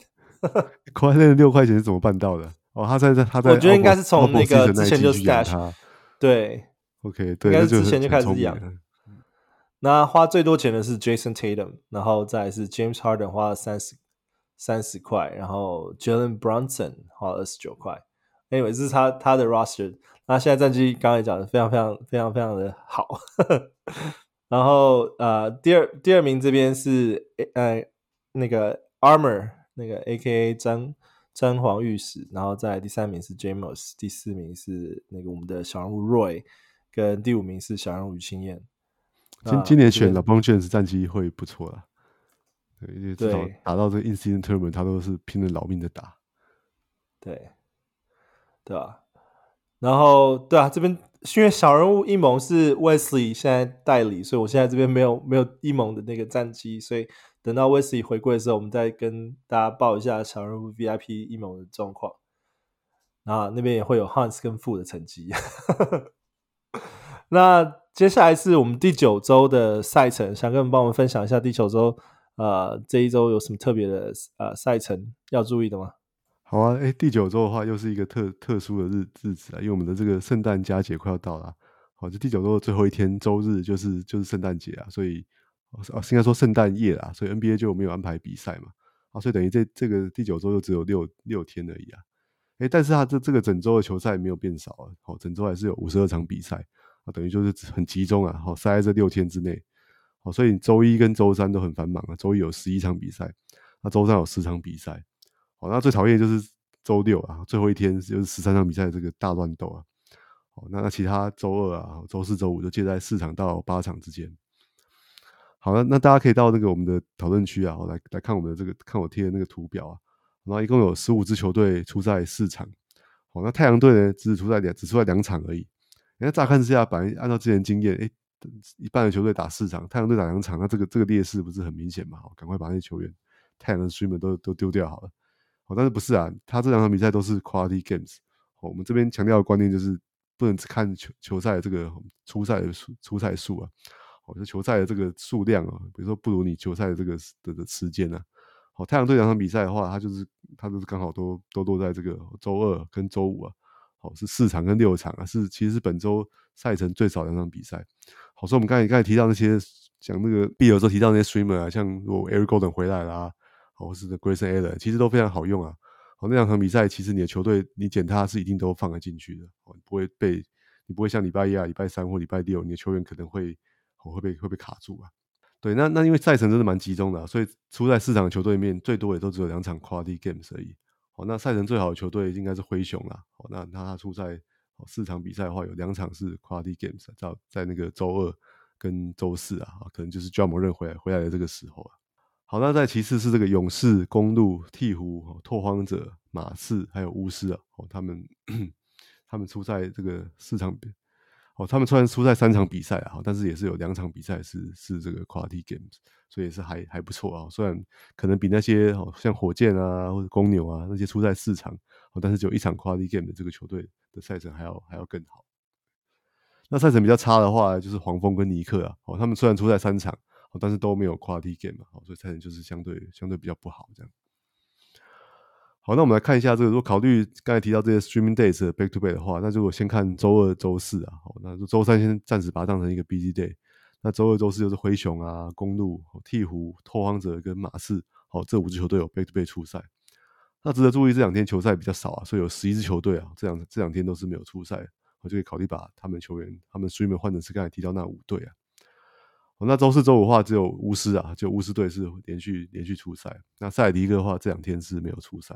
Kawhi Leonard 六块钱是怎么办到的？哦，他在在他在，我觉得应该是从那个之前就 stash。对，OK，对，应该是之前就开始养。那花最多钱的是 Jason Tatum，然后再是 James Harden 花了三十三十块，然后 Jalen Brunson 花了二十九块。Anyway，这是他他的 roster。那现在战绩刚才讲的非常非常非常非常的好，然后呃第二第二名这边是呃那个 Armor 那个 AKA 詹詹皇御史，然后在第三名是 James，第四名是那个我们的小人物 Roy，跟第五名是小人物于清燕。今今年选 LeBron James 战绩会不错啦，对，因为至少打到这个 In-Season Tournament 他都是拼了老命的打，对，对吧？然后，对啊，这边因为小人物一盟是 Wesley 现在代理，所以我现在这边没有没有一盟的那个战绩，所以等到 Wesley 回归的时候，我们再跟大家报一下小人物 VIP 一盟的状况。那那边也会有 Hans 跟负的成绩。那接下来是我们第九周的赛程，想跟我们帮我们分享一下第九周，呃，这一周有什么特别的呃赛程要注意的吗？好啊，哎，第九周的话又是一个特特殊的日日子啊，因为我们的这个圣诞佳节快要到了。好，就第九周的最后一天周日就是就是圣诞节啊，所以哦，应该说圣诞夜啦，所以 NBA 就没有安排比赛嘛，啊，所以等于这这个第九周就只有六六天而已啊。哎，但是它这这个整周的球赛没有变少啊，好，整周还是有五十二场比赛啊，等于就是很集中啊，好，塞在这六天之内，好，所以周一跟周三都很繁忙啊，周一有十一场比赛，那周三有十场比赛。好，那最讨厌就是周六啊，最后一天就是十三场比赛这个大乱斗啊。好，那那其他周二啊、周四、周五就介在四场到八场之间。好了，那大家可以到那个我们的讨论区啊，来来看我们的这个看我贴的那个图表啊。然后一共有十五支球队出赛四场。好，那太阳队呢只出赛两只出赛两场而已。那乍看之下，本来按照之前经验，哎，一半的球队打四场，太阳队打两场，那这个这个劣势不是很明显嘛？好，赶快把那些球员太阳的 streamer 都都丢掉好了。好，但是不是啊？他这两场比赛都是 quality games。好，我们这边强调的观念就是不能只看球球赛的这个出赛的数出赛数啊。哦，就球赛的这个数量啊，比如说不如你球赛的这个的的时间啊。哦，太阳队两场比赛的话，它就是它就是刚好都都落在这个周二跟周五啊。好，是四场跟六场啊，是其实是本周赛程最少两场比赛。好，所以我们刚才刚才提到那些讲那个必有时候提到那些 streamer 啊，像如果 Eric Golden 回来了啊。或是的 Grayson Allen 其实都非常好用啊。好，那两场比赛，其实你的球队你捡他是一定都放得进去的，哦，不会被你不会像礼拜一啊、礼拜三或礼拜六，你的球员可能会我会被会被卡住啊。对，那那因为赛程真的蛮集中的，所以出在四场球队里面，最多也都只有两场 quadi games 而已。好，那赛程最好的球队应该是灰熊啦。好，那那他出赛四场比赛的话，有两场是 quadi games，在在那个周二跟周四啊，可能就是 Ja Morant 回来回来的这个时候啊。好，那在其次是这个勇士、公鹿、鹈鹕、拓荒者、马刺，还有巫师啊。哦，他们 他们出赛这个四场，哦，他们虽然出赛三场比赛啊，但是也是有两场比赛是是这个 quality games，所以也是还还不错啊。虽然可能比那些哦像火箭啊或者公牛啊那些出赛四场，哦，但是只有一场 quality game 的这个球队的赛程还要还要更好。那赛程比较差的话，就是黄蜂跟尼克啊。哦，他们虽然出赛三场。哦但是都没有 quality game 嘛，好，所以赛程就是相对相对比较不好这样。好，那我们来看一下这个，如果考虑刚才提到这些 streaming days 的 back to back 的话，那如果先看周二、周四啊，好，那周三先暂时把它当成一个 BG day。那周二、周四就是灰熊啊、公鹿、鹈鹕、拓荒者跟马刺，好，这五支球队有 back to back 出赛。那值得注意，这两天球赛比较少啊，所以有十一支球队啊，这两这两天都是没有出赛。我就可以考虑把他们球员、他们 streamer 换成是刚才提到那五队啊。哦，那周四、周五的话，只有巫师啊，就巫师队是连续连续出赛。那塞尔提克的话，这两天是没有出赛。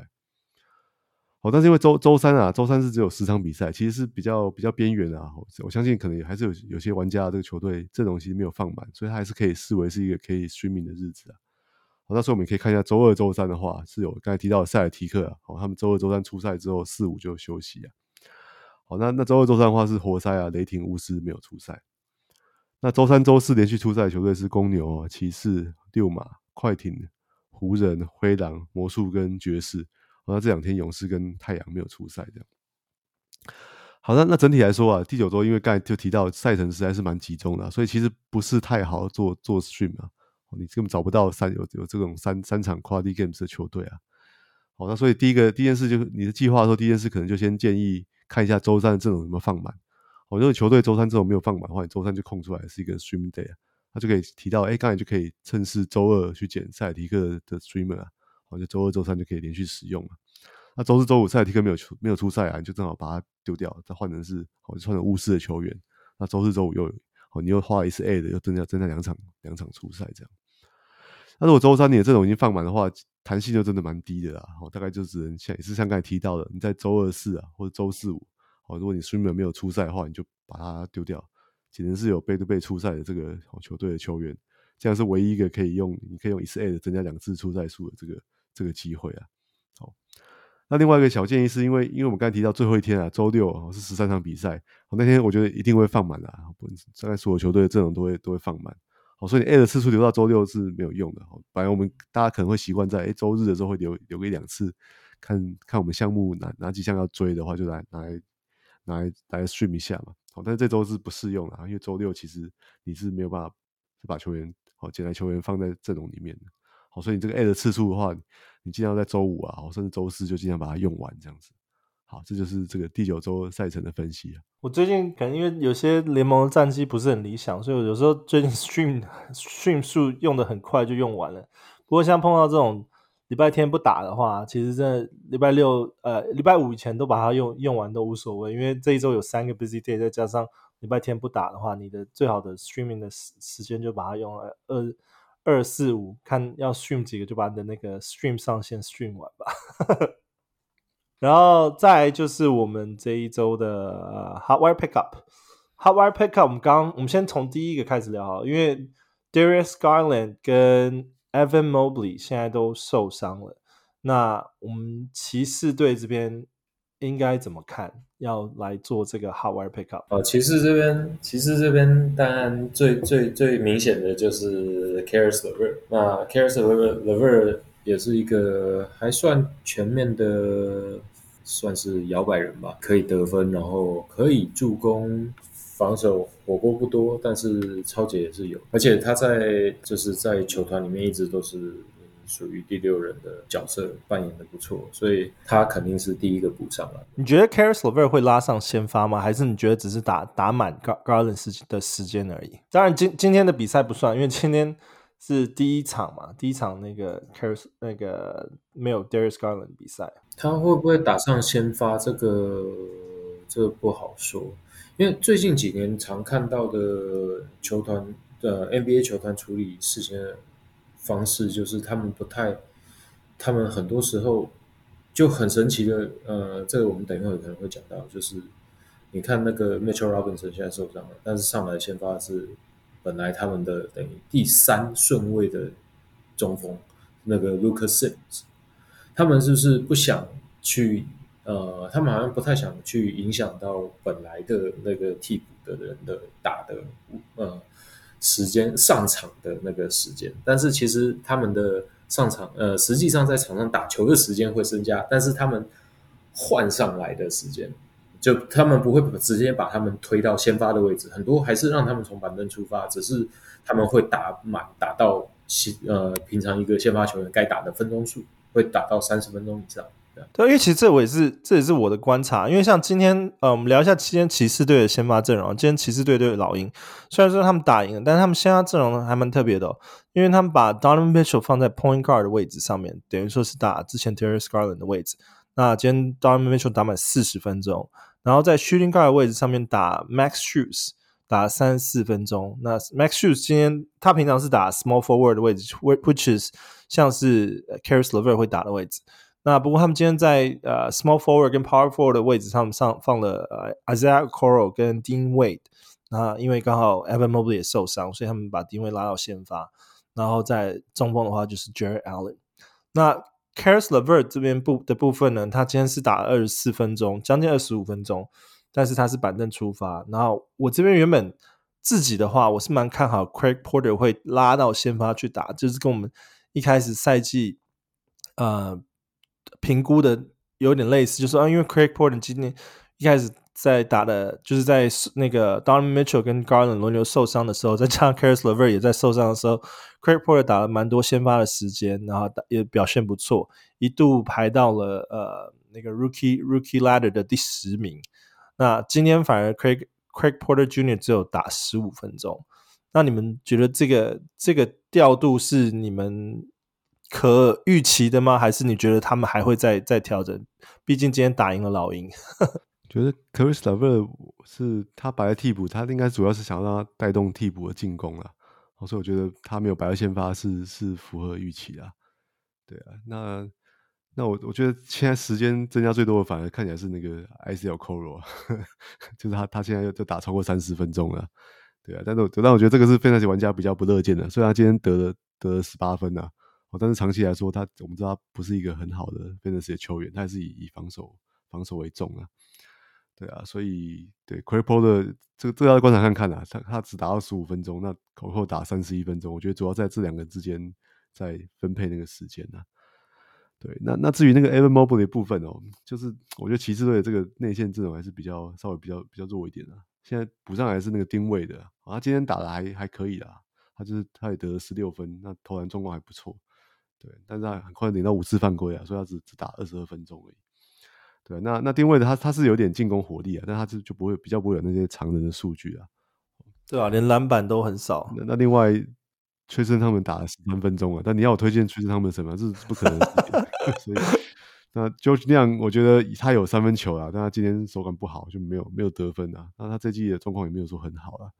好，但是因为周周三啊，周三是只有十场比赛，其实是比较比较边缘的啊。我相信可能也还是有有些玩家这个球队阵容其实没有放满，所以他还是可以视为是一个可以 streaming 的日子啊。好，那时候我们可以看一下周二、周三的话，是有刚才提到的塞尔提克啊，好，他们周二、周三出赛之后，四五就休息啊。好，那那周二、周三的话是活塞啊、雷霆、巫师没有出赛。那周三、周四连续出赛的球队是公牛、骑士、六马、快艇、湖人、灰狼、魔术跟爵士。那这两天勇士跟太阳没有出赛，这样。好，那那整体来说啊，第九周因为刚才就提到赛程实在是蛮集中的，所以其实不是太好做做 stream 啊。你根本找不到三有有这种三三场跨地 games 的球队啊。好，那所以第一个第一件事就是你的计划的时候，第一件事可能就先建议看一下周三的阵容有没有放满。我认为球队周三阵容没有放满的话，你周三就空出来是一个 stream day 啊，他就可以提到，哎，刚才就可以趁势周二去捡赛提克的 streamer 啊，好，就周二、周三就可以连续使用了。那周四、周五塞尔提克没有出没有出赛啊，你就正好把它丢掉，再换成是，好，就换成巫师的球员。那周四、周五又，好，你又花一次 A 的，又增加增加两场两场出赛这样。那如果周三你的阵容已经放满的话，弹性就真的蛮低的啦，哦，大概就只能像也是像刚才提到的，你在周二四啊，或者周四五。哦，如果你 streamer 没有出赛的话，你就把它丢掉，只能是有背对背出赛的这个好球队的球员，这样是唯一一个可以用，你可以用一次 A 的增加两次出赛数的这个这个机会啊。好，那另外一个小建议是因为，因为我们刚才提到最后一天啊，周六哦是十三场比赛，好，那天我觉得一定会放满的，大概所有球队的阵容都会都会放满，好，所以你 A 的次数留到周六是没有用的。好，本来我们大家可能会习惯在诶周日的时候会留留个一两次，看看我们项目哪哪几项要追的话，就来拿来。来来 stream 一下嘛，好，但是这周是不适用的，因为周六其实你是没有办法把球员好捡来球员放在阵容里面的，好，所以你这个 A 的次数的话，你尽量在周五啊，甚至周四就尽量把它用完这样子。好，这就是这个第九周赛程的分析啊。我最近可能因为有些联盟的战绩不是很理想，所以我有时候最近 stream 流速用的很快就用完了。不过像碰到这种。礼拜天不打的话，其实真的礼拜六、呃礼拜五以前都把它用用完都无所谓，因为这一周有三个 busy day，再加上礼拜天不打的话，你的最好的 streaming 的时时间就把它用了二二四五，看要 stream 几个就把你的那个 stream 上线 stream 完吧。然后再就是我们这一周的、hot wire pickup，hot wire pickup，我们刚我们先从第一个开始聊哈，因为 Darius Garland 跟 Evan Mobley 现在都受伤了，那我们骑士队这边应该怎么看？要来做这个 hot wire pickup？哦，骑士这边，骑士这边当然最最最明显的就是 Caris Lever，。那 Caris LeVert 也是一个还算全面的，算是摇摆人吧，可以得分，然后可以助攻。防守火锅不多，但是抄截也是有，而且他在就是在球团里面一直都是属于第六人的角色，扮演的不错，所以他肯定是第一个补上来。你觉得 Caris LeVert 会拉上先发吗？还是你觉得只是打打满 Garland 时的时间而已？当然今今天的比赛不算，因为今天是第一场嘛，第一场那个 Caris 那个没有 Darius Garland 比赛，他会不会打上先发？这个这个不好说。因为最近几年常看到的球团的、呃、NBA 球团处理事情的方式，就是他们不太，他们很多时候就很神奇的，呃，这个我们等一会可能会讲到，就是你看那个 Mitchell Robinson 现在受伤了，但是上来先发是本来他们的等于第三顺位的中锋那个 Lucas Sims，他们是不是不想去？呃，他们好像不太想去影响到本来的那个替补的人的打的呃时间上场的那个时间，但是其实他们的上场呃实际上在场上打球的时间会增加，但是他们换上来的时间就他们不会直接把他们推到先发的位置，很多还是让他们从板凳出发，只是他们会打满打到呃平常一个先发球员该打的分钟数会打到三十分钟以上。对，因为其实这我也是，这也是我的观察。因为像今天，呃，我们聊一下今天骑士队的先发阵容。今天骑士队对老鹰，虽然说他们打赢了，但是他们先发阵容还蛮特别的哦，因为他们把 Donovan Mitchell 放在 Point Guard 的位置上面，等于说是打之前 Darius Garland 的位置。那今天 Donovan Mitchell 打满四十分钟，然后在 shooting guard 的位置上面打 Max Shoes 打三四分钟。那 Max Shoes 今天他平常是打 small forward 的位置，which is 像是 Caris l e v e r 会打的位置。那不过他们今天在呃 small forward 跟 power forward 的位置上上放了呃 Isaac Okoro 跟 Dean Wade。那因为刚好 Evan Mobley 也受伤，所以他们把 Dean Wade 拉到先发。然后在中锋的话就是 Jarrett Allen。那 Caris LeVert 这边部的部分呢，他今天是打二十四分钟，将近二十五分钟，但是他是板凳出发。然后我这边原本自己的话，我是蛮看好 Craig Porter 会拉到先发去打，就是跟我们一开始赛季呃评估的有点类似，就是啊，因为 Craig Porter 今天一开始。在打的，就是在那个 Don Mitchell 跟 Garland 轮流受伤的时候，再加上 Caris Lever 也在受伤的时候，Craig Porter 打了蛮多先发的时间，然后也表现不错，一度排到了呃那个 Rookie Rookie Ladder 的第十名。那今天反而 Craig Craig Porter Junior 只有打十五分钟。那你们觉得这个这个调度是你们可预期的吗？还是你觉得他们还会再再调整？毕竟今天打赢了老鹰。觉得 Caris LeVert 是他摆在替补，他应该主要是想让他带动替补的进攻啦。所以我觉得他没有摆在先发是是符合预期啊。对啊，那那我我觉得现在时间增加最多的，反而看起来是那个 Isaac Okoro，就是他他现在又就打超过三十分钟了。对啊，但是我但我觉得这个是 Fantasy 玩家比较不乐见的。虽然他今天得了得了十八分啊，哦但是长期来说，他我们知道他不是一个很好的 Fantasy 的球员，他还是以以防守防守为重啊。对啊，所以对 Craig Porter 的这个这要观察看看啊，他他只打到十五分钟，那口后打三十一分钟，我觉得主要在这两个之间在分配那个时间啊。对，那那至于那个 Evan Mobley 的部分哦，就是我觉得骑士队的这个内线阵容还是比较稍微比较比较弱一点的。现在补上来是那个丁位的，他今天打的还还可以啦，他就是他也得了十六分，那投篮状况还不错。对，但是他很快领到五次犯规啊，所以他只只打二十二分钟而已。对，那那定位的他他是有点进攻火力啊，但他就就不会比较不会有那些常人的数据啊，对啊，连篮板都很少。那，那另外，崔森他们打了十三分钟啊，但你要我推荐崔森他们什么？这是不可能的。所以，那 Georges Niang 我觉得他有三分球啊，但他今天手感不好，就没有没有得分啊。那他这季的状况也没有说很好啊。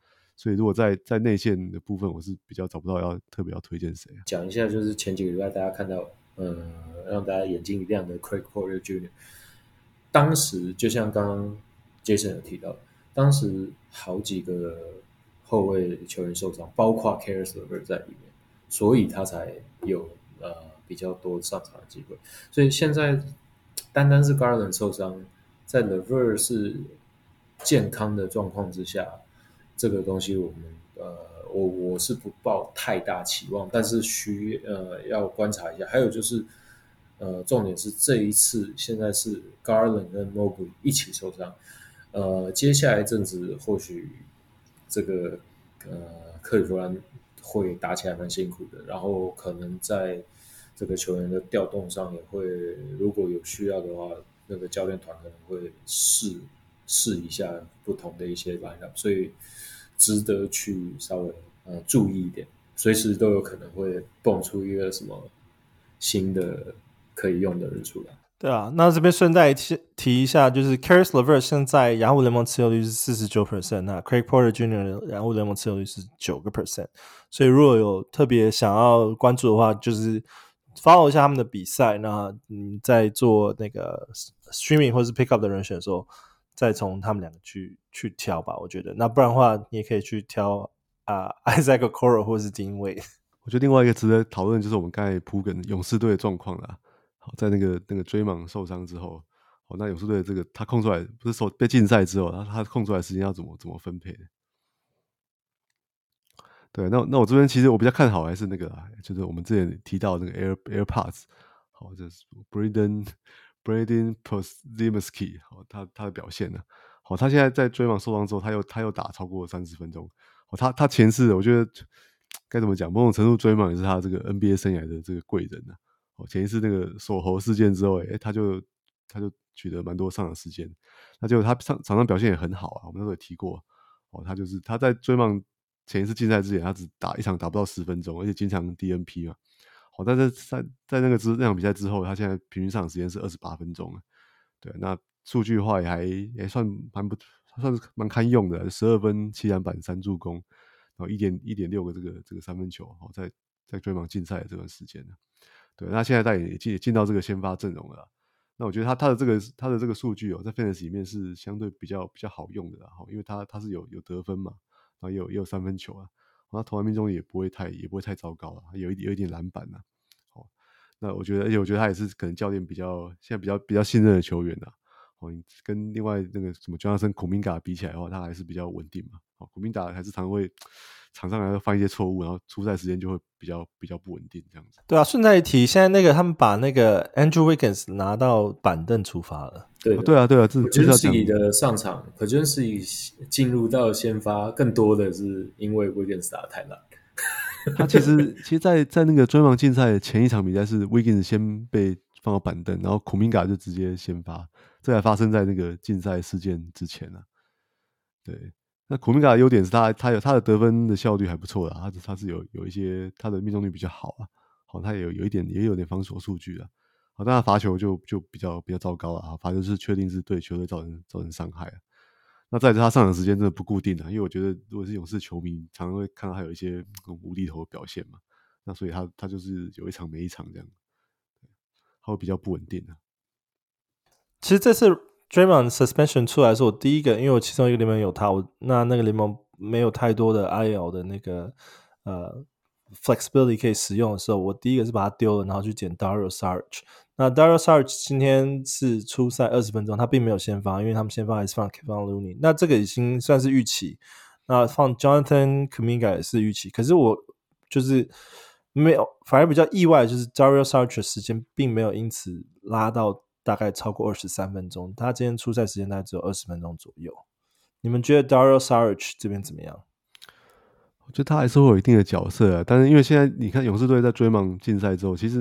所以如果在在内线的部分，我是比较找不到要特别要推荐谁啊。讲一下，就是前几个礼拜大家看到，呃，让大家眼睛一亮的 Craig Porter Jr. 当时就像刚刚 Jason 有提到，当时好几个后卫球员受伤，包括 Caris LeVert 在里面，所以他才有呃比较多上场的机会。所以现在单单是 Garland 受伤，在 LeVert 是健康的状况之下，这个东西我们呃我我是不抱太大期望，但是需呃要观察一下。还有就是。呃，重点是这一次现在是 Garland 跟 Mobley 一起受伤，呃，接下来一阵子或许这个呃克里夫兰会打起来蛮辛苦的，然后可能在这个球员的调动上也会，如果有需要的话，那个教练团可能会试试一下不同的一些 lineup，所以值得去稍微呃注意一点，随时都有可能会蹦出一个什么新的。可以用的人出来，对啊，那这边顺带提提一下，就是 Caris LeVert 现在雅虎联盟持有率是四十九 percent，那 Craig Porter Jr. 雅虎联盟持有率是九个 percent，所以如果有特别想要关注的话，就是 follow 一下他们的比赛，那你在做那个 streaming 或是 pick up 的人选的时候，再从他们两个去去挑吧，我觉得，那不然的话，你也可以去挑啊、uh, Isaac Okoro 或是 Dean Wade。我觉得另外一个值得讨论就是我们刚才铺梗勇士队的状况啦。好，在那个那个追梦受伤之后，好，那勇士队这个他空出来不是说被禁赛之后，他他空出来时间要怎么怎么分配？对，那那我这边其实我比较看好还是那个，就是我们之前提到那个 Air AirPods，好，就是 Brandin Brandin Podziemski，好，他他的表现呢，好，他现在在追梦受伤之后，他又他又打超过三十分钟，哦，他他前世我觉得该怎么讲，某种程度追梦也是他这个 NBA 生涯的这个贵人呢。前一次那个锁喉事件之后，哎，他就他就取得蛮多上场时间，那就他上场上表现也很好啊。我们那时候也提过，哦，他就是他在追梦前一次禁赛之前，他只打一场打不到十分钟，而且经常 DNP 嘛。好，但是在在那个之那场比赛之后，他现在平均上场时间是二十八分钟。对，那数据化也还也算蛮不算是蛮堪用的，十二分七篮板三助攻，然后一点一点六个这个这个三分球，好在在追梦竞赛的这段时间呢，对，那现在他也进进到这个先发阵容了。那我觉得他他的这个他的这个数据哦，在 FANS 里面是相对比较比较好用的然后，因为他他是有有得分嘛，然后也有也有三分球啊，那投篮命中率也不会太也不会太糟糕了，有一点有一点篮板呐，好，那我觉得而且我觉得他也是可能教练比较现在比较比较信任的球员呐，哦，跟另外那个什么 Jonathan Kuminga 比起来的话，他还是比较稳定嘛，哦，Kuminga 还是常会。场上还会犯一些错误，然后出赛时间就会比较比较不稳定，这样子。对啊，顺带一提，现在那个他们把那个 Andrew Wiggins 拿到板凳出发了。对对啊，对啊，这这是你的上场，可就是进入到先发，更多的是因为 Wiggins 打得太烂。他其实其实在，在在那个追梦竞赛前一场比赛是 Wiggins 先被放到板凳，然后 Kuminga 就直接先发，这还发生在那个竞赛事件之前呢、啊。对。那库明加的优点是他，他有他的得分的效率还不错的，他他是有有一些他的命中率比较好啊，好，他也有有一点也有点防守数据啊，好，但他罚球就就比较比较糟糕了啊，罚球是确定是对球队造成造成伤害啊。那再者他上场时间真的不固定啊，因为我觉得如果是勇士球迷，常常会看到他有一些无厘头的表现嘛，那所以他他就是有一场没一场这样，他会比较不稳定啊。其实这次。Draymond suspension 出来的时候，我第一个，因为我其中一个联盟有他，我那那个联盟没有太多的 IL 的那个呃 flexibility 可以使用的时候，我第一个是把它丢了，然后去捡 Dario Saric。那 Dario Saric 今天是初赛二十分钟，他并没有先发，因为他们先发还是放 Kevon Looney。那这个已经算是预期。那放 Jonathan Kuminga 也是预期，可是我就是没有，反而比较意外，就是 Dario Saric 的时间并没有因此拉到。大概超过二十三分钟，他今天初赛时间大概只有二十分钟左右。你们觉得 Dario Saric 这边怎么样？我觉得他还是会有一定的角色啊，但是因为现在你看勇士队在追梦竞赛之后，其实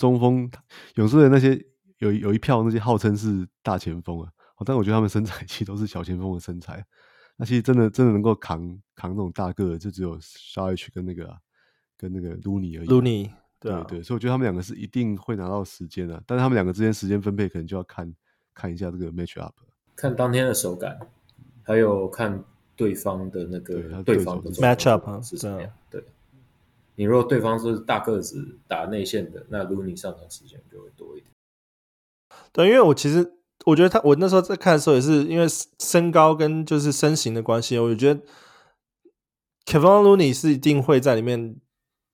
中锋勇士的那些有有一票那些号称是大前锋啊，但我觉得他们身材其实都是小前锋的身材。那其实真的真的能够扛扛那种大个的，就只有 Saric 跟那个、啊、跟那个 Looney 而已。Looney 对、啊、对，所以我觉得他们两个是一定会拿到时间的，但是他们两个之间时间分配可能就要看看一下这个 match up，看当天的手感，还有看对方的那个对，对方的 match up 是怎么样。对，你如果对方是大个子打内线的，那如果你上场时间就会多一点。对，因为我其实我觉得他，我那时候在看的时候也是因为身高跟就是身形的关系，我就觉得 Kevon Looney 是一定会在里面。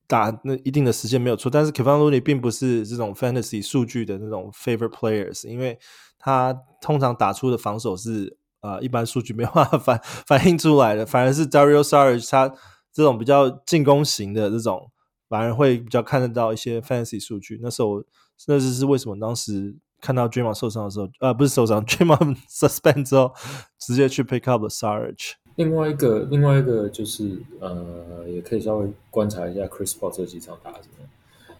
打那一定的时间没有错，但是 Kevon Looney 并不是这种 fantasy 数据的那种 favorite players，因为他通常打出的防守是呃一般数据没办法反 反映出来的，反而是 Dario Sarge 他这种比较进攻型的这种，反而会比较看得到一些 fantasy 数据。那时候那就是为什么当时看到 Dream On 受伤的时候，呃不是受伤，Draymond suspend 之后直接去 pick up 了 Saric。另外一个，另外一个就是，呃，也可以稍微观察一下 Chris Paul 这几场打怎么样。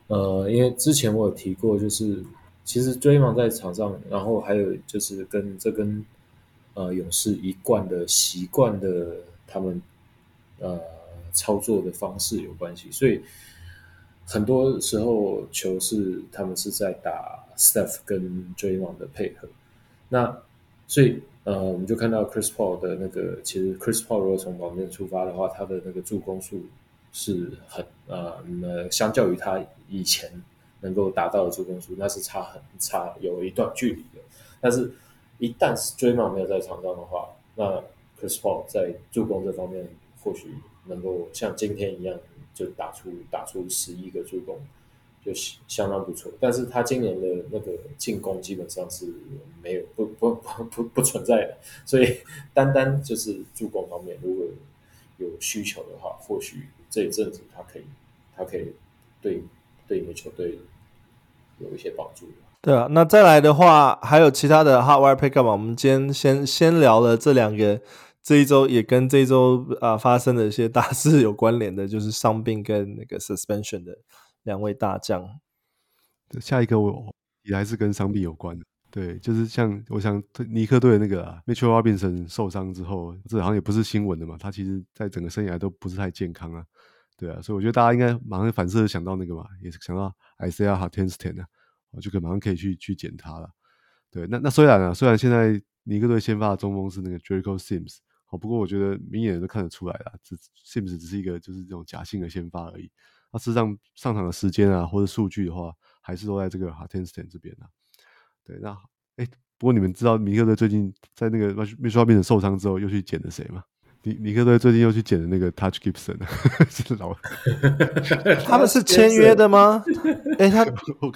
呃，因为之前我有提过，就是其实 Draymond 在场上，然后还有就是跟这跟呃勇士一贯的习惯的他们呃操作的方式有关系，所以很多时候球是他们是在打 Steph 跟 Draymond 的配合，那所以。呃，我们就看到 Chris Paul 的那个，其实 Chris Paul 如果从网面出发的话，他的那个助攻数是很呃，呃，相较于他以前能够达到的助攻数，那是差很差，有一段距离的。但是，一旦是 Draymond 没有在场上的话，那 Chris Paul 在助攻这方面或许能够像今天一样，就打出打出十一个助攻。就相当不错，但是他今年的那个进攻基本上是没有不不不不不存在的，所以 单单就是助攻方面，如果有需求的话，或许这一阵子他可以他可以对对你的球队有一些帮助。对啊，那再来的话，还有其他的 Hot Wire Pickup 嘛？我们今天先先聊了这两个，这一周也跟这一周啊发生的一些大事有关联的，就是伤病跟那个 Suspension 的。两位大将，下一个我也还是跟伤病有关的。对，就是像我想尼克队那个、啊、Mitchell Robinson 受伤之后，这好像也不是新闻的嘛。他其实在整个生涯都不是太健康啊。对啊，所以我觉得大家应该马上反射想到那个嘛，也是想到 Isaiah Hartenstein 啊，我就可马上可以去去捡他了。对，那那虽然啊，虽然现在尼克队先发的中锋是那个 Jericho Sims，好，不过我觉得明眼人都看得出来了，这 Sims 只是一个就是这种假性的先发而已。那事实上上场的时间啊，或者数据的话，还是都在这个 Hartenstein 这边啊。对，那哎，不过你们知道尼克队最近在那个 Mitchell Robinson 受伤之后，又去捡了谁吗？尼尼克队最近又去捡了那个 Touch Gibson，是老，他们是签约的吗？哎，他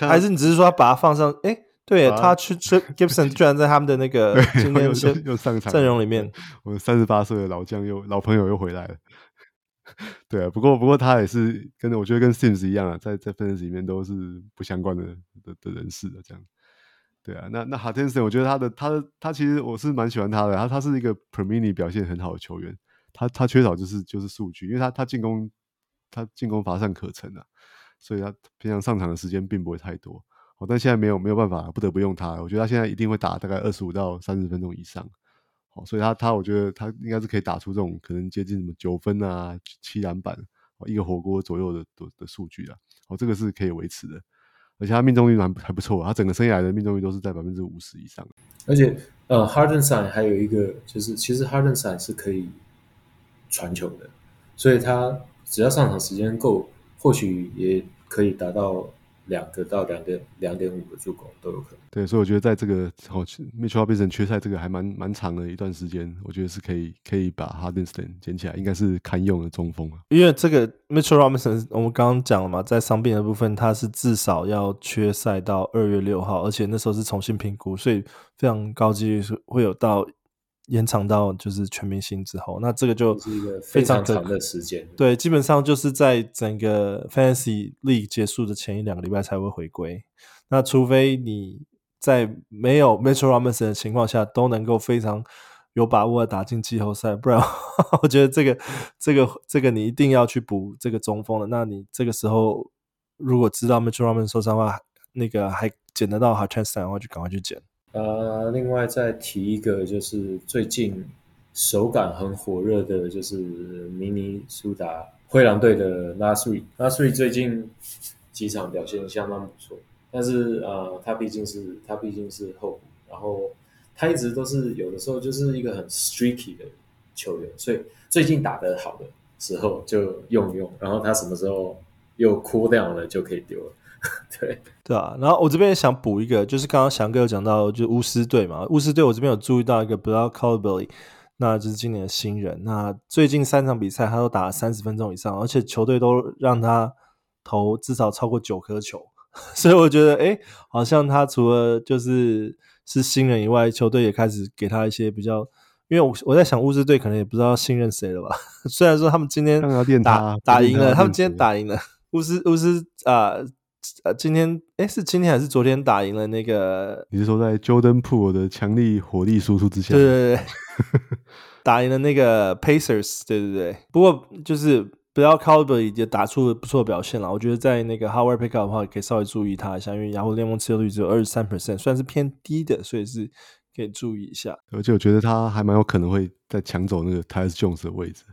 还是你只是说他把他放上？哎，对他去吃 Gibson 居然在他们的那个今天又上场阵容里面，我们三十八岁的老将又老朋友又回来了。对啊，不过不过他也是跟我觉得跟 Sims 一样啊，在在 Fantasy 里面都是不相关的的的人士的这样。对啊，那那 Hartenstein 我觉得他的他的他其实我是蛮喜欢他的，他他是一个 Per Minute 表现很好的球员，他他缺少就是就是数据，因为他他进攻他进攻乏善可陈啊，所以他平常上场的时间并不会太多。哦，但现在没有没有办法，不得不用他。我觉得他现在一定会打大概二十五到三十分钟以上。好，所以他他我觉得他应该是可以打出这种可能接近什么九分啊、七篮板、一个火锅左右的的的数据啊。哦，这个是可以维持的，而且他命中率还还不错，他整个生涯的命中率都是在百分之五十以上。而且呃，Hardenstein 还有一个就是，其实 Hardenstein 是可以传球的，所以他只要上场时间够，或许也可以达到。两个到两点两点五个助攻都有可能。对，所以我觉得在这个哦，Mitchell Robinson 缺赛这个还蛮蛮长的一段时间，我觉得是可以可以把 Hardenstein 捡起来，应该是堪用的中锋啊。因为这个 Mitchell Robinson 我们刚刚讲了嘛，在伤病的部分，他是至少要缺赛到二月六号，而且那时候是重新评估，所以非常高几率是会有到。延长到就是全明星之后，那这个就是一个非常长的时间。对，基本上就是在整个 Fantasy League 结束的前一两个礼拜才会回归。那除非你在没有 Mitchell Robinson 的情况下都能够非常有把握的打进季后赛，不然 我觉得这个这个这个你一定要去补这个中锋的。那你这个时候如果知道 Mitchell Robinson 受伤的话，那个还捡得到 Hartenstein 的话，就赶快去捡。呃，另外再提一个，就是最近手感很火热的，就是明尼苏达灰狼队的 Naz Reid，Naz Reid 最近几场表现相当不错，但是呃，他毕竟是他毕竟是后补，然后他一直都是有的时候就是一个很 streaky 的球员，所以最近打得好的时候就用用，然后他什么时候又枯掉了就可以丢了。对对啊，然后我这边也想补一个，就是刚刚翔哥有讲到，就是巫师队嘛，巫师队我这边有注意到一个 Bilal Coulibaly，那就是今年的新人。那最近三场比赛他都打了三十分钟以上，而且球队都让他投至少超过九颗球，所以我觉得哎，好像他除了就是是新人以外，球队也开始给他一些比较，因为我我在想巫师队可能也不知道信任谁了吧。虽然说他们今天打打赢了，他们今天打赢了巫师巫师啊。呃呃，今天诶是今天还是昨天打赢了那个？你是说在 Jordan Poole 的强力火力输出之下？对对对，打赢了那个 Pacers，对对对。不过就是 Bilal Coulibaly 也打出了不错的表现了。我觉得在那个 Howard Pickup 的话，可以稍微注意他一下，因为雅虎联盟持有率只有二十三 percent，算是偏低的，所以是可以注意一下。而且我觉得他还蛮有可能会再抢走那个 Tyus Jones 的位置，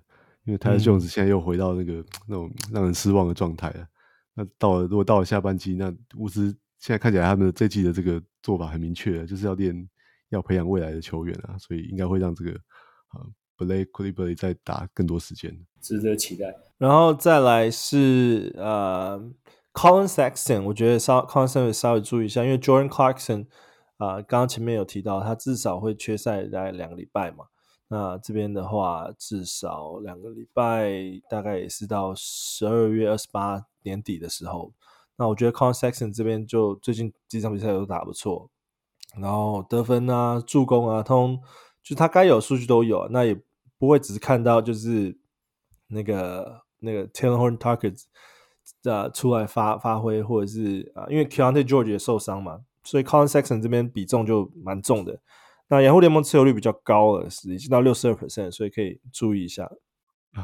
因为 Tyus Jones 现在又回到那个、嗯、那种让人失望的状态了。那到了，如果到了下半季，那巫师现在看起来他们这季的这个做法很明确，就是要练，要培养未来的球员啊，所以应该会让这个啊 Coulibaly 再打更多时间，值得期待。然后再来是呃 Sexton，我觉得稍 Sexton 稍微注意一下，因为 Jordan Clarkson 啊、呃，刚刚前面有提到，他至少会缺赛大概两个礼拜嘛。那这边的话，至少两个礼拜，大概也是到十二月二十八年底的时候。那我觉得 Con Sexton 这边就最近几场比赛都打不错，然后得分啊、助攻啊，通就他该有数据都有。那也不会只是看到就是那个那个 Talen Horton-Tucker 的出来发发挥，或者是啊，因为 Keyonte George 也受伤嘛，所以 Con Sexton 这边比重就蛮重的。那掩护联盟持有率比较高了，是已经到六十二 percent，所以可以注意一下。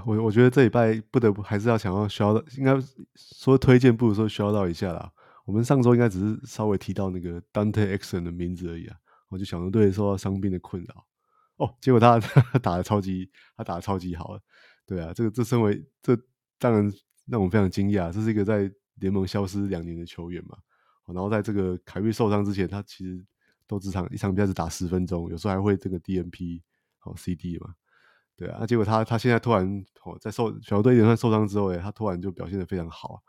我我觉得这礼拜不得不还是要想要需要应该说推荐不如说需要到一下啦。我们上周应该只是稍微提到那个 Dante Exon 的名字而已啊。我就小牛队受到伤病的困扰，哦，结果他他打的超级，他打的超级好。对啊，这个这身为这当然让我们非常惊讶，这是一个在联盟消失两年的球员嘛。然后在这个凯瑞受伤之前，他其实。都只场一场比赛只打十分钟，有时候还会这个 DNP 好 CD 嘛，对啊，结果他他现在突然哦在受小牛队连串受伤之后，诶，他突然就表现得非常好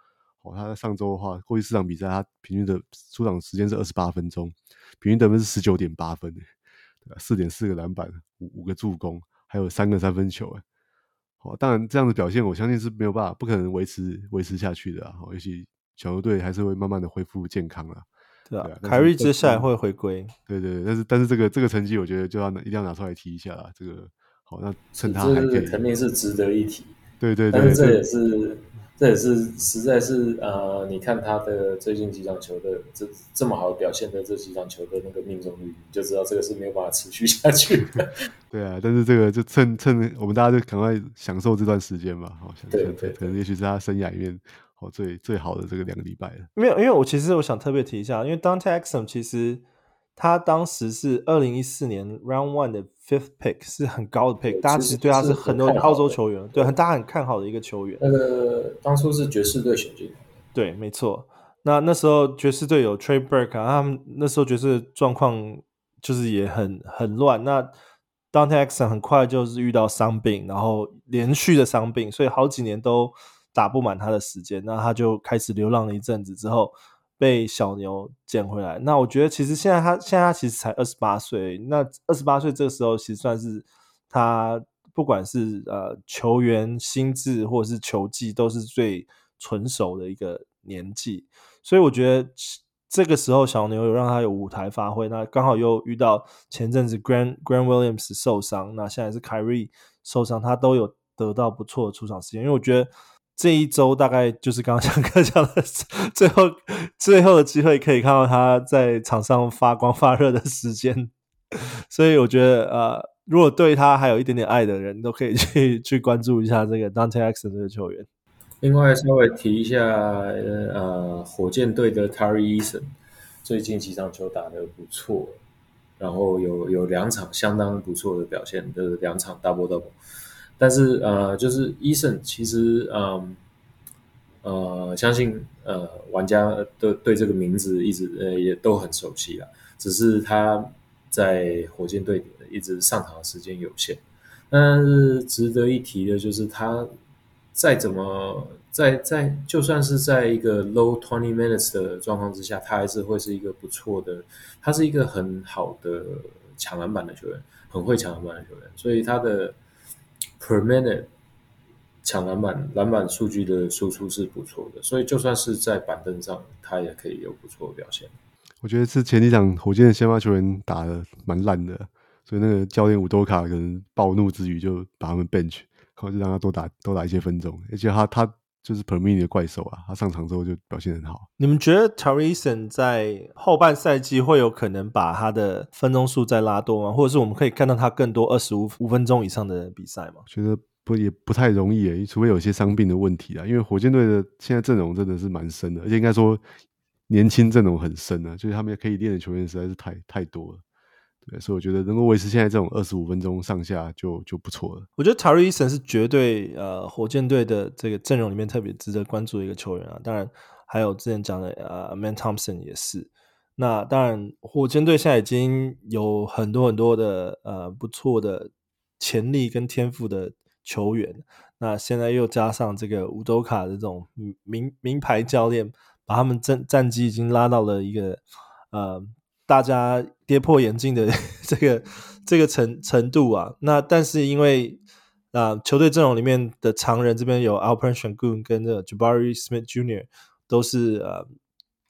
哦。他在上周的话，过去四场比赛他平均的出场时间是二十八分钟，平均得分是十九点八分？四点四个篮板，五五个助攻，还有三个三分球，诶。哦，当然这样的表现，我相信是没有办法，不可能维持维持下去的啊。尤其小牛队还是会慢慢的恢复健康了。对啊，凯瑞接下来会回归。对对，但是但是这个这个成绩，我觉得就要一定要拿出来提一下了。这个好，那趁他还可以，肯定是值得一提。对对对，但是这也是。这也是实在是呃，你看他的最近几场球的这这么好的表现的这几场球的那个命中率，你就知道这个是没有办法持续下去的。对啊，但是这个就趁趁我们大家就赶快享受这段时间吧。好，对对，可能也许是他生涯里面好最最好的这个两个礼拜了。没有，因为我其实我想特别提一下，因为 Dante Exum 其实。他当时是二零一四年 Round One 的 Fifth Pick，是很高的 Pick，大家其实对他是很多澳洲球员，对，大家很看好的一个球员。那个当初是爵士队选进的，对，没错。那那时候爵士队有 Trey Burke 啊，他们那时候爵士状况就是也很很乱。那 Dante Exum 很快就是遇到伤病，然后连续的伤病，所以好几年都打不满他的时间。那他就开始流浪了一阵子之后。被小牛捡回来，那我觉得其实现在他现在他其实才二十八岁，那二十八岁这个时候其实算是他不管是呃球员心智或者是球技都是最纯熟的一个年纪，所以我觉得这个时候小牛有让他有舞台发挥，那刚好又遇到前阵子 Grand Grand Williams 受伤，那现在是 Kyrie 受伤，他都有得到不错的出场时间，因为我觉得。这一周大概就是刚刚翔哥 讲的最后最后的机会，可以看到他在场上发光发热的时间，所以我觉得呃，如果对他还有一点点爱的人，都可以去 去关注一下这个 Dante Exum 这个球员。另外稍微提一下，呃，火箭队的 Tari Eason 最近几场球打得不错，然后有有两场相当不错的表现，就是两场 double double。但是呃，就是 Eason 其实嗯呃，相信呃玩家都对这个名字一直呃也都很熟悉了，只是他在火箭队里一直上场的时间有限。但是值得一提的就是他再怎么在在就算是在一个 low twenty minutes 的状况之下，他还是会是一个不错的，他是一个很好的抢篮板的球员，很会抢篮板的球员，所以他的。Per minute 抢篮板篮板数据的输出是不错的，所以就算是在板凳上，他也可以有不错的表现。我觉得是前几场火箭的先发球员打的蛮烂的，所以那个教练伍多卡可能暴怒之余就把他们 bench，然后就让他多打多打一些分钟，而且他他就是 per minute 的怪兽啊，他上场之后就表现很好。你们觉得 Tari Eason 在后半赛季会有可能把他的分钟数再拉多吗？或者是我们可以看到他更多二十五五分钟以上的比赛吗？觉得不也不太容易诶，除非有些伤病的问题啊。因为火箭队的现在阵容真的是蛮深的，而且应该说年轻阵容很深啊，就是他们可以练的球员实在是太太多了。所以我觉得能够维持现在这种二十五分钟上下就就不错了。我觉得 Tari Eason 是绝对呃火箭队的这个阵容里面特别值得关注的一个球员啊。当然还有之前讲的呃 Man Thompson 也是。那当然火箭队现在已经有很多很多的呃不错的潜力跟天赋的球员。那现在又加上这个乌多卡的这种名名牌教练，把他们战战绩已经拉到了一个呃。大家跌破眼镜的 这个这个程程度啊，那但是因为啊、球队阵容里面的常人这边有 Alperen Sengun 跟这 Jabari Smith Jr. 都是呃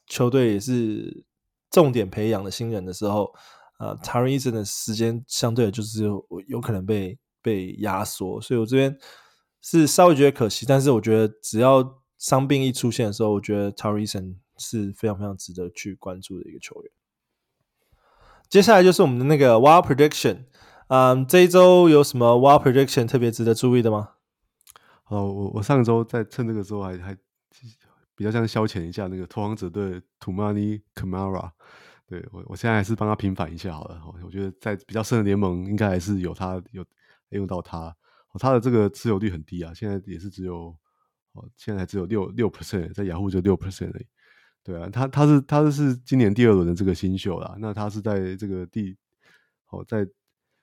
球队也是重点培养的新人的时候，啊 Tari Eason 的时间相对就是有，可能被被压缩，所以我这边是稍微觉得可惜，但是我觉得只要伤病一出现的时候，我觉得 Tari Eason 是非常非常值得去关注的一个球员。接下来就是我们的那个 Wild Prediction，嗯，这一周有什么 Wild Prediction 特别值得注意的吗？哦，我我上周在趁这个时候还还比较像消遣一下那个拓荒者队 Toumani Camara，对我我现在还是帮他平反一下好了。我觉得在比较深的联盟应该还是有他有用到他，他的这个持有率很低啊，现在也是只有哦，现在只有六六 percent，在雅虎就六 percent 而已。对啊，他他是他是今年第二轮的这个新秀啦。那他是在这个第哦，在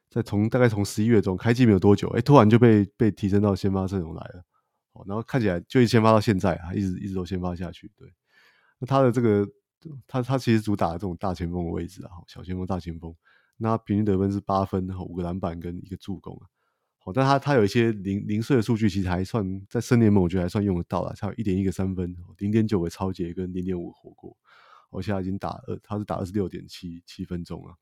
在从大概从十一月中开季没有多久，哎，突然就被被提升到先发阵容来了。哦，然后看起来就一先发到现在啊，一直一直都先发下去。对，那他的这个他他其实主打的这种大前锋的位置啊，小前锋、大前锋，那平均得分是八分，五个篮板跟一个助攻啊。好，但他他有一些零零碎的数据，其实还算在深联盟，我觉得还算用得到了。他有一点一个三分，零点九个抄截跟零点五火锅。我现在已经打二，他是打二十六点七七分钟了。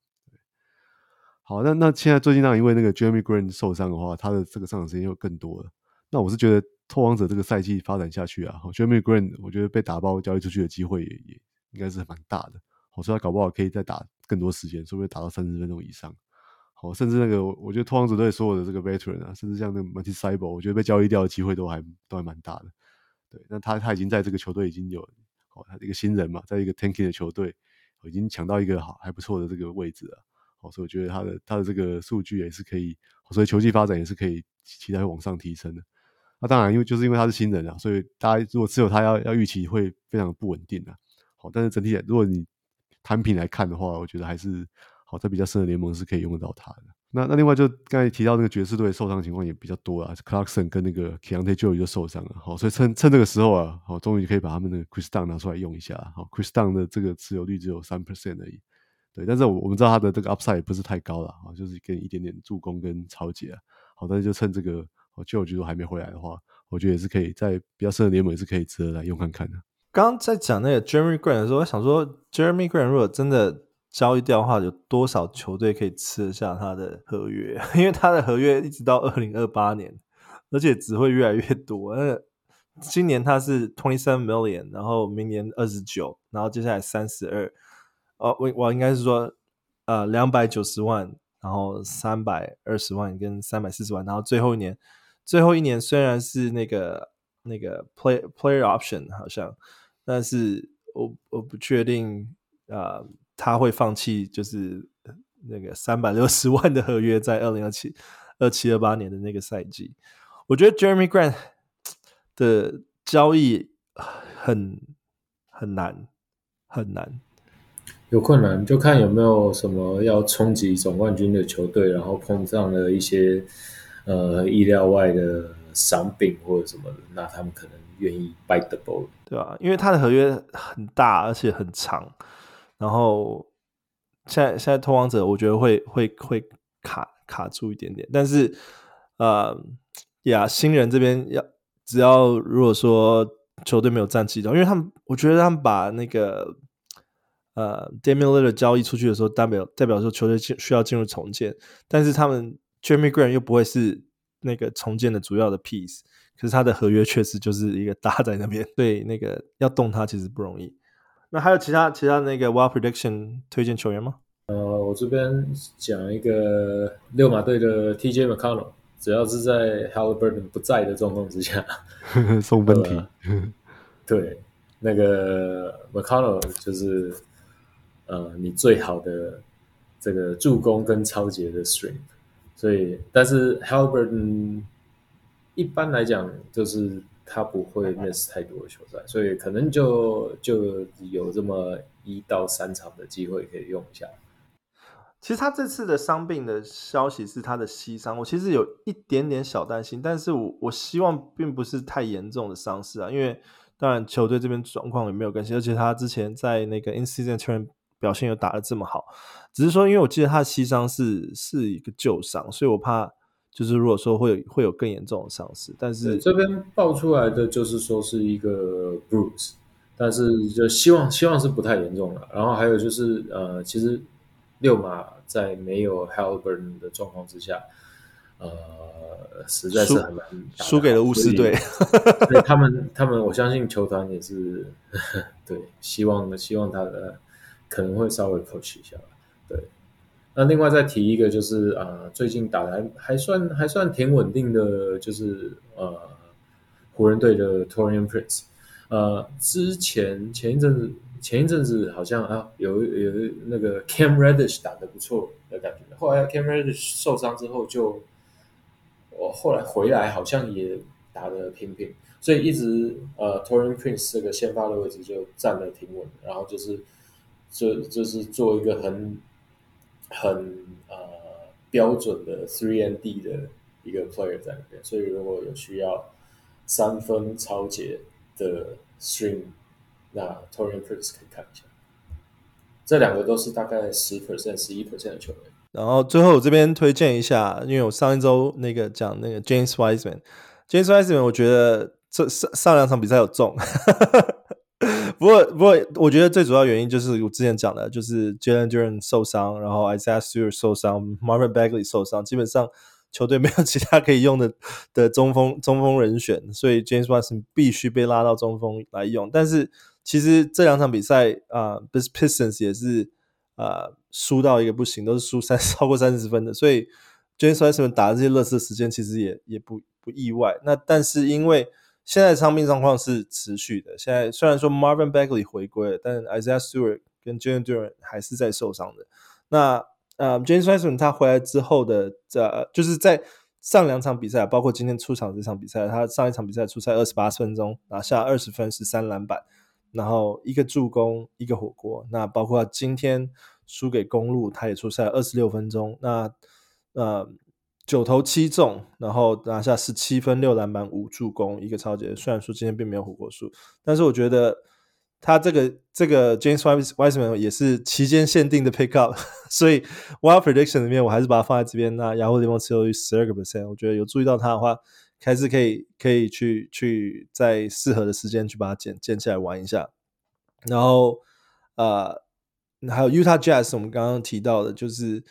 好，那那现在最近呢，因为那个 Jeremy Green 受伤的话，他的这个上场时间又更多了。那我是觉得拓荒者这个赛季发展下去啊，Jeremy Green 我觉得被打包交易出去的机会也也应该是蛮大的。我说他搞不好可以再打更多时间，说不定打到三十分钟以上。好，甚至那个，我觉得拓荒者队所有的这个 veteran 啊，甚至像那个 Matisse Thybulle，我觉得被交易掉的机会都还都还蛮大的。对，那他他已经在这个球队已经有，好，他一个新人嘛，在一个 tanking 的球队，已经抢到一个好还不错的这个位置了。好，所以我觉得他的他的这个数据也是可以，所以球技发展也是可以期待往上提升的。那当然，因为就是因为他是新人啊，所以大家如果持有他要要预期会非常不稳定啊。好，但是整体如果你摊平来看的话，我觉得还是。好，在比较深的联盟是可以用得到他的。那那另外就刚才提到那个爵士队受伤情况也比较多啊，Clarkson 跟那个 k e a n t e j o 就受伤了。好，所以趁趁这个时候啊，好，终于可以把他们的 Chris Dunn 拿出来用一下。好，Chris Dunn 的这个持有率只有三 percent 而已。对，但是我我们知道他的这个 Upside 也不是太高了，好，就是给你一点点助攻跟抄截啊。好，但是就趁这个 George 都还没回来的话，我觉得也是可以在比较深的联盟也是可以值得来用看看的。刚刚在讲那个 Jeremy Grant 的时候，我想说 Jeremy Grant 如果真的交易掉的话，有多少球队可以吃得下他的合约？因为他的合约一直到二零二八年，而且只会越来越多。那今年他是 twenty seven million，然后明年二十九，然后接下来三十二。哦，我我应该是说，呃，两百九十万，然后三百二十万跟三百四十万，然后最后一年，最后一年虽然是那个那个 play player option 好像，但是我我不确定啊。他会放弃，就是那个三百六十万的合约，在二零二七、二七、二八年的那个赛季，我觉得 Jeremy Grant 的交易很很难，很难，有困难，就看有没有什么要冲击总冠军的球队，然后碰上了一些呃意料外的伤病或者什么的，那他们可能愿意 bite the bullet，对吧？因为他的合约很大，而且很长。然后现在现在拓荒者，我觉得会会会卡卡住一点点，但是呃呀，新人这边要只要如果说球队没有战绩的，因为他们我觉得他们把那个呃 Damian Lillard 交易出去的时候，代表代表说球队进需要进入重建，但是他们 Jeremy Green 又不会是那个重建的主要的 piece，可是他的合约确实就是一个 搭在那边，对那个要动他其实不容易。那还有其他其他那个 Wild Prediction 推荐球员吗？呃，我这边讲一个六马队的 TJ McConnell，只要是在 Haliburton 不在的状况之下，送分题。对，那个 McConnell 就是呃你最好的这个助攻跟超节的 strength，所以但是 Haliburton 一般来讲就是。他不会 miss 太多的球赛，所以可能就就有这么一到三场的机会可以用一下。其实他这次的伤病的消息是他的膝伤，我其实有一点点小担心，但是我我希望并不是太严重的伤势啊，因为当然球队这边状况也没有更新，而且他之前在那个 in-season tournament 表现又打得这么好，只是说因为我记得他的膝伤是是一个旧伤，所以我怕。就是如果说会有会有更严重的伤势，但是这边爆出来的就是说是一个 bruise，但是就希望希望是不太严重了。然后还有就是呃，其实六马在没有 Haliburton 的状况之下，呃，实在是很难输给了巫师队。对 他们他们我相信球团也是 对希望希望他的可能会稍微 push 一下，对。那另外再提一个，就是啊、最近打的还还算还算挺稳定的，就是呃，湖人队的 Torian Prince，呃，之前前一阵子前一阵子好像啊有有那个 Cam Reddish 打得不错的感觉，后来 Cam Reddish 受伤之后就，我后来回来好像也打得平平，所以一直呃 Torian Prince 这个先发的位置就站得挺稳，然后就是就就是做一个很很呃标准的 three and D 的一个 player 在里边，所以如果有需要三分超节的 string，那 Torian Prince 可以看一下，这两个都是大概十 percent 十一 percent 的球员。然后最后我这边推荐一下，因为我上一周那个讲那个 James Wiseman，James Wiseman 我觉得这上上两场比赛有中，不过不过我觉得最主要原因就是我之前讲的，就是 Jalen Duren 受伤，然后 Isaiah Stewart 受伤，Marvin Bagley 受伤，基本上 球队没有其他可以用的的中锋中锋人选，所以 James Wiseman 必须被拉到中锋来用。但是其实这两场比赛啊、呃、Pistons 也是。啊，输到一个不行，都是输三超过三十分的，所以 James Wiseman 打这些乐色时间其实也也不不意外。那但是因为现在伤病状况是持续的，现在虽然说 Marvin Bagley 回归了，但 Isaiah Stewart 跟 Jalen Duren 还是在受伤的。那呃，James Wiseman 他回来之后的这就是在上两场比赛，包括今天出场这场比赛，他上一场比赛出赛二十八分钟，拿下二十分十三篮板。然后一个助攻，一个火锅。那包括今天输给公路，他也出赛二十六分钟。那呃九投七中，然后拿下十七分六篮板五助攻，一个超级。虽然说今天并没有火锅数，但是我觉得他这个这个 James Wiseman 也是期间限定的 pick up，所以 Wild Prediction 里面我还是把它放在这边。那雅虎联盟持有率十二个 percent，我觉得有注意到他的话。开始可以可以去去在适合的时间去把它捡捡起来玩一下，然后呃还有 Utah Jazz 我们刚刚提到的就是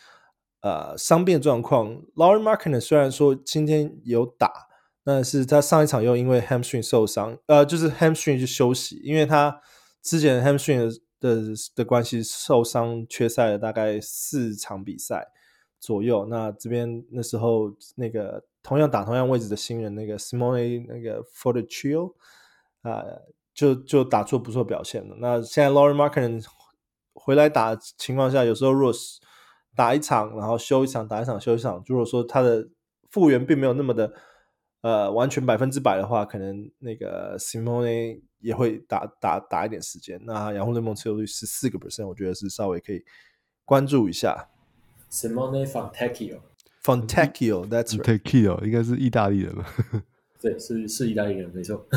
呃伤病状况，Lauri Markkanen 虽然说今天有打，但是他上一场又因为 hamstring 受伤，呃就是 hamstring 就休息，因为他之前 hamstring 的的关系受伤缺赛了大概四场比赛左右，那这边那时候那个。同样打同样位置的新人，那个 Simone 那个 Fontecchio 啊，就就打出不错表现了。那现在 Lauri Markkanen 回来打情况下，有时候如果是打一场，然后休一场，打一场休一场，如果说他的复原并没有那么的呃完全百分之百的话，可能那个 Simone 也会打打打一点时间。那洋联盟持有率十四个 percent，我觉得是稍微可以关注一下。Simone Fontecchio Fontecchio，That's right，Fontecchio 应该是意大利人吧？对，是是意大利人，没错。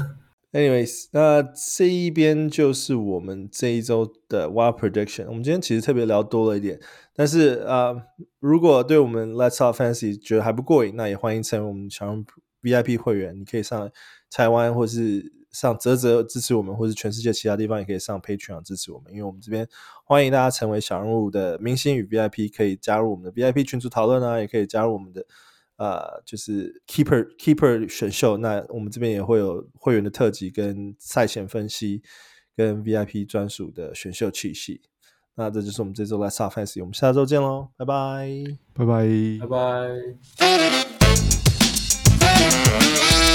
Anyways，那这一边就是我们这一周的 Wild Prediction。我们今天其实特别聊多了一点，但是啊、呃，如果对我们 Let's Talk Fantasy 觉得还不过瘾，那也欢迎成为我们小人 VIP 会员。你可以上台湾或是。上啧啧支持我们，或是全世界其他地方也可以上 Patreon 支持我们，因为我们这边欢迎大家成为小人物的明星与 VIP，可以加入我们的 VIP 群组讨论啊，也可以加入我们的呃，就是 keeper keeper 选秀，那我们这边也会有会员的特辑跟赛前分析，跟 VIP 专属的选秀体系。那这就是我们这周 Let's Up Fan 世界，我们下周见喽，拜拜，拜拜，拜拜。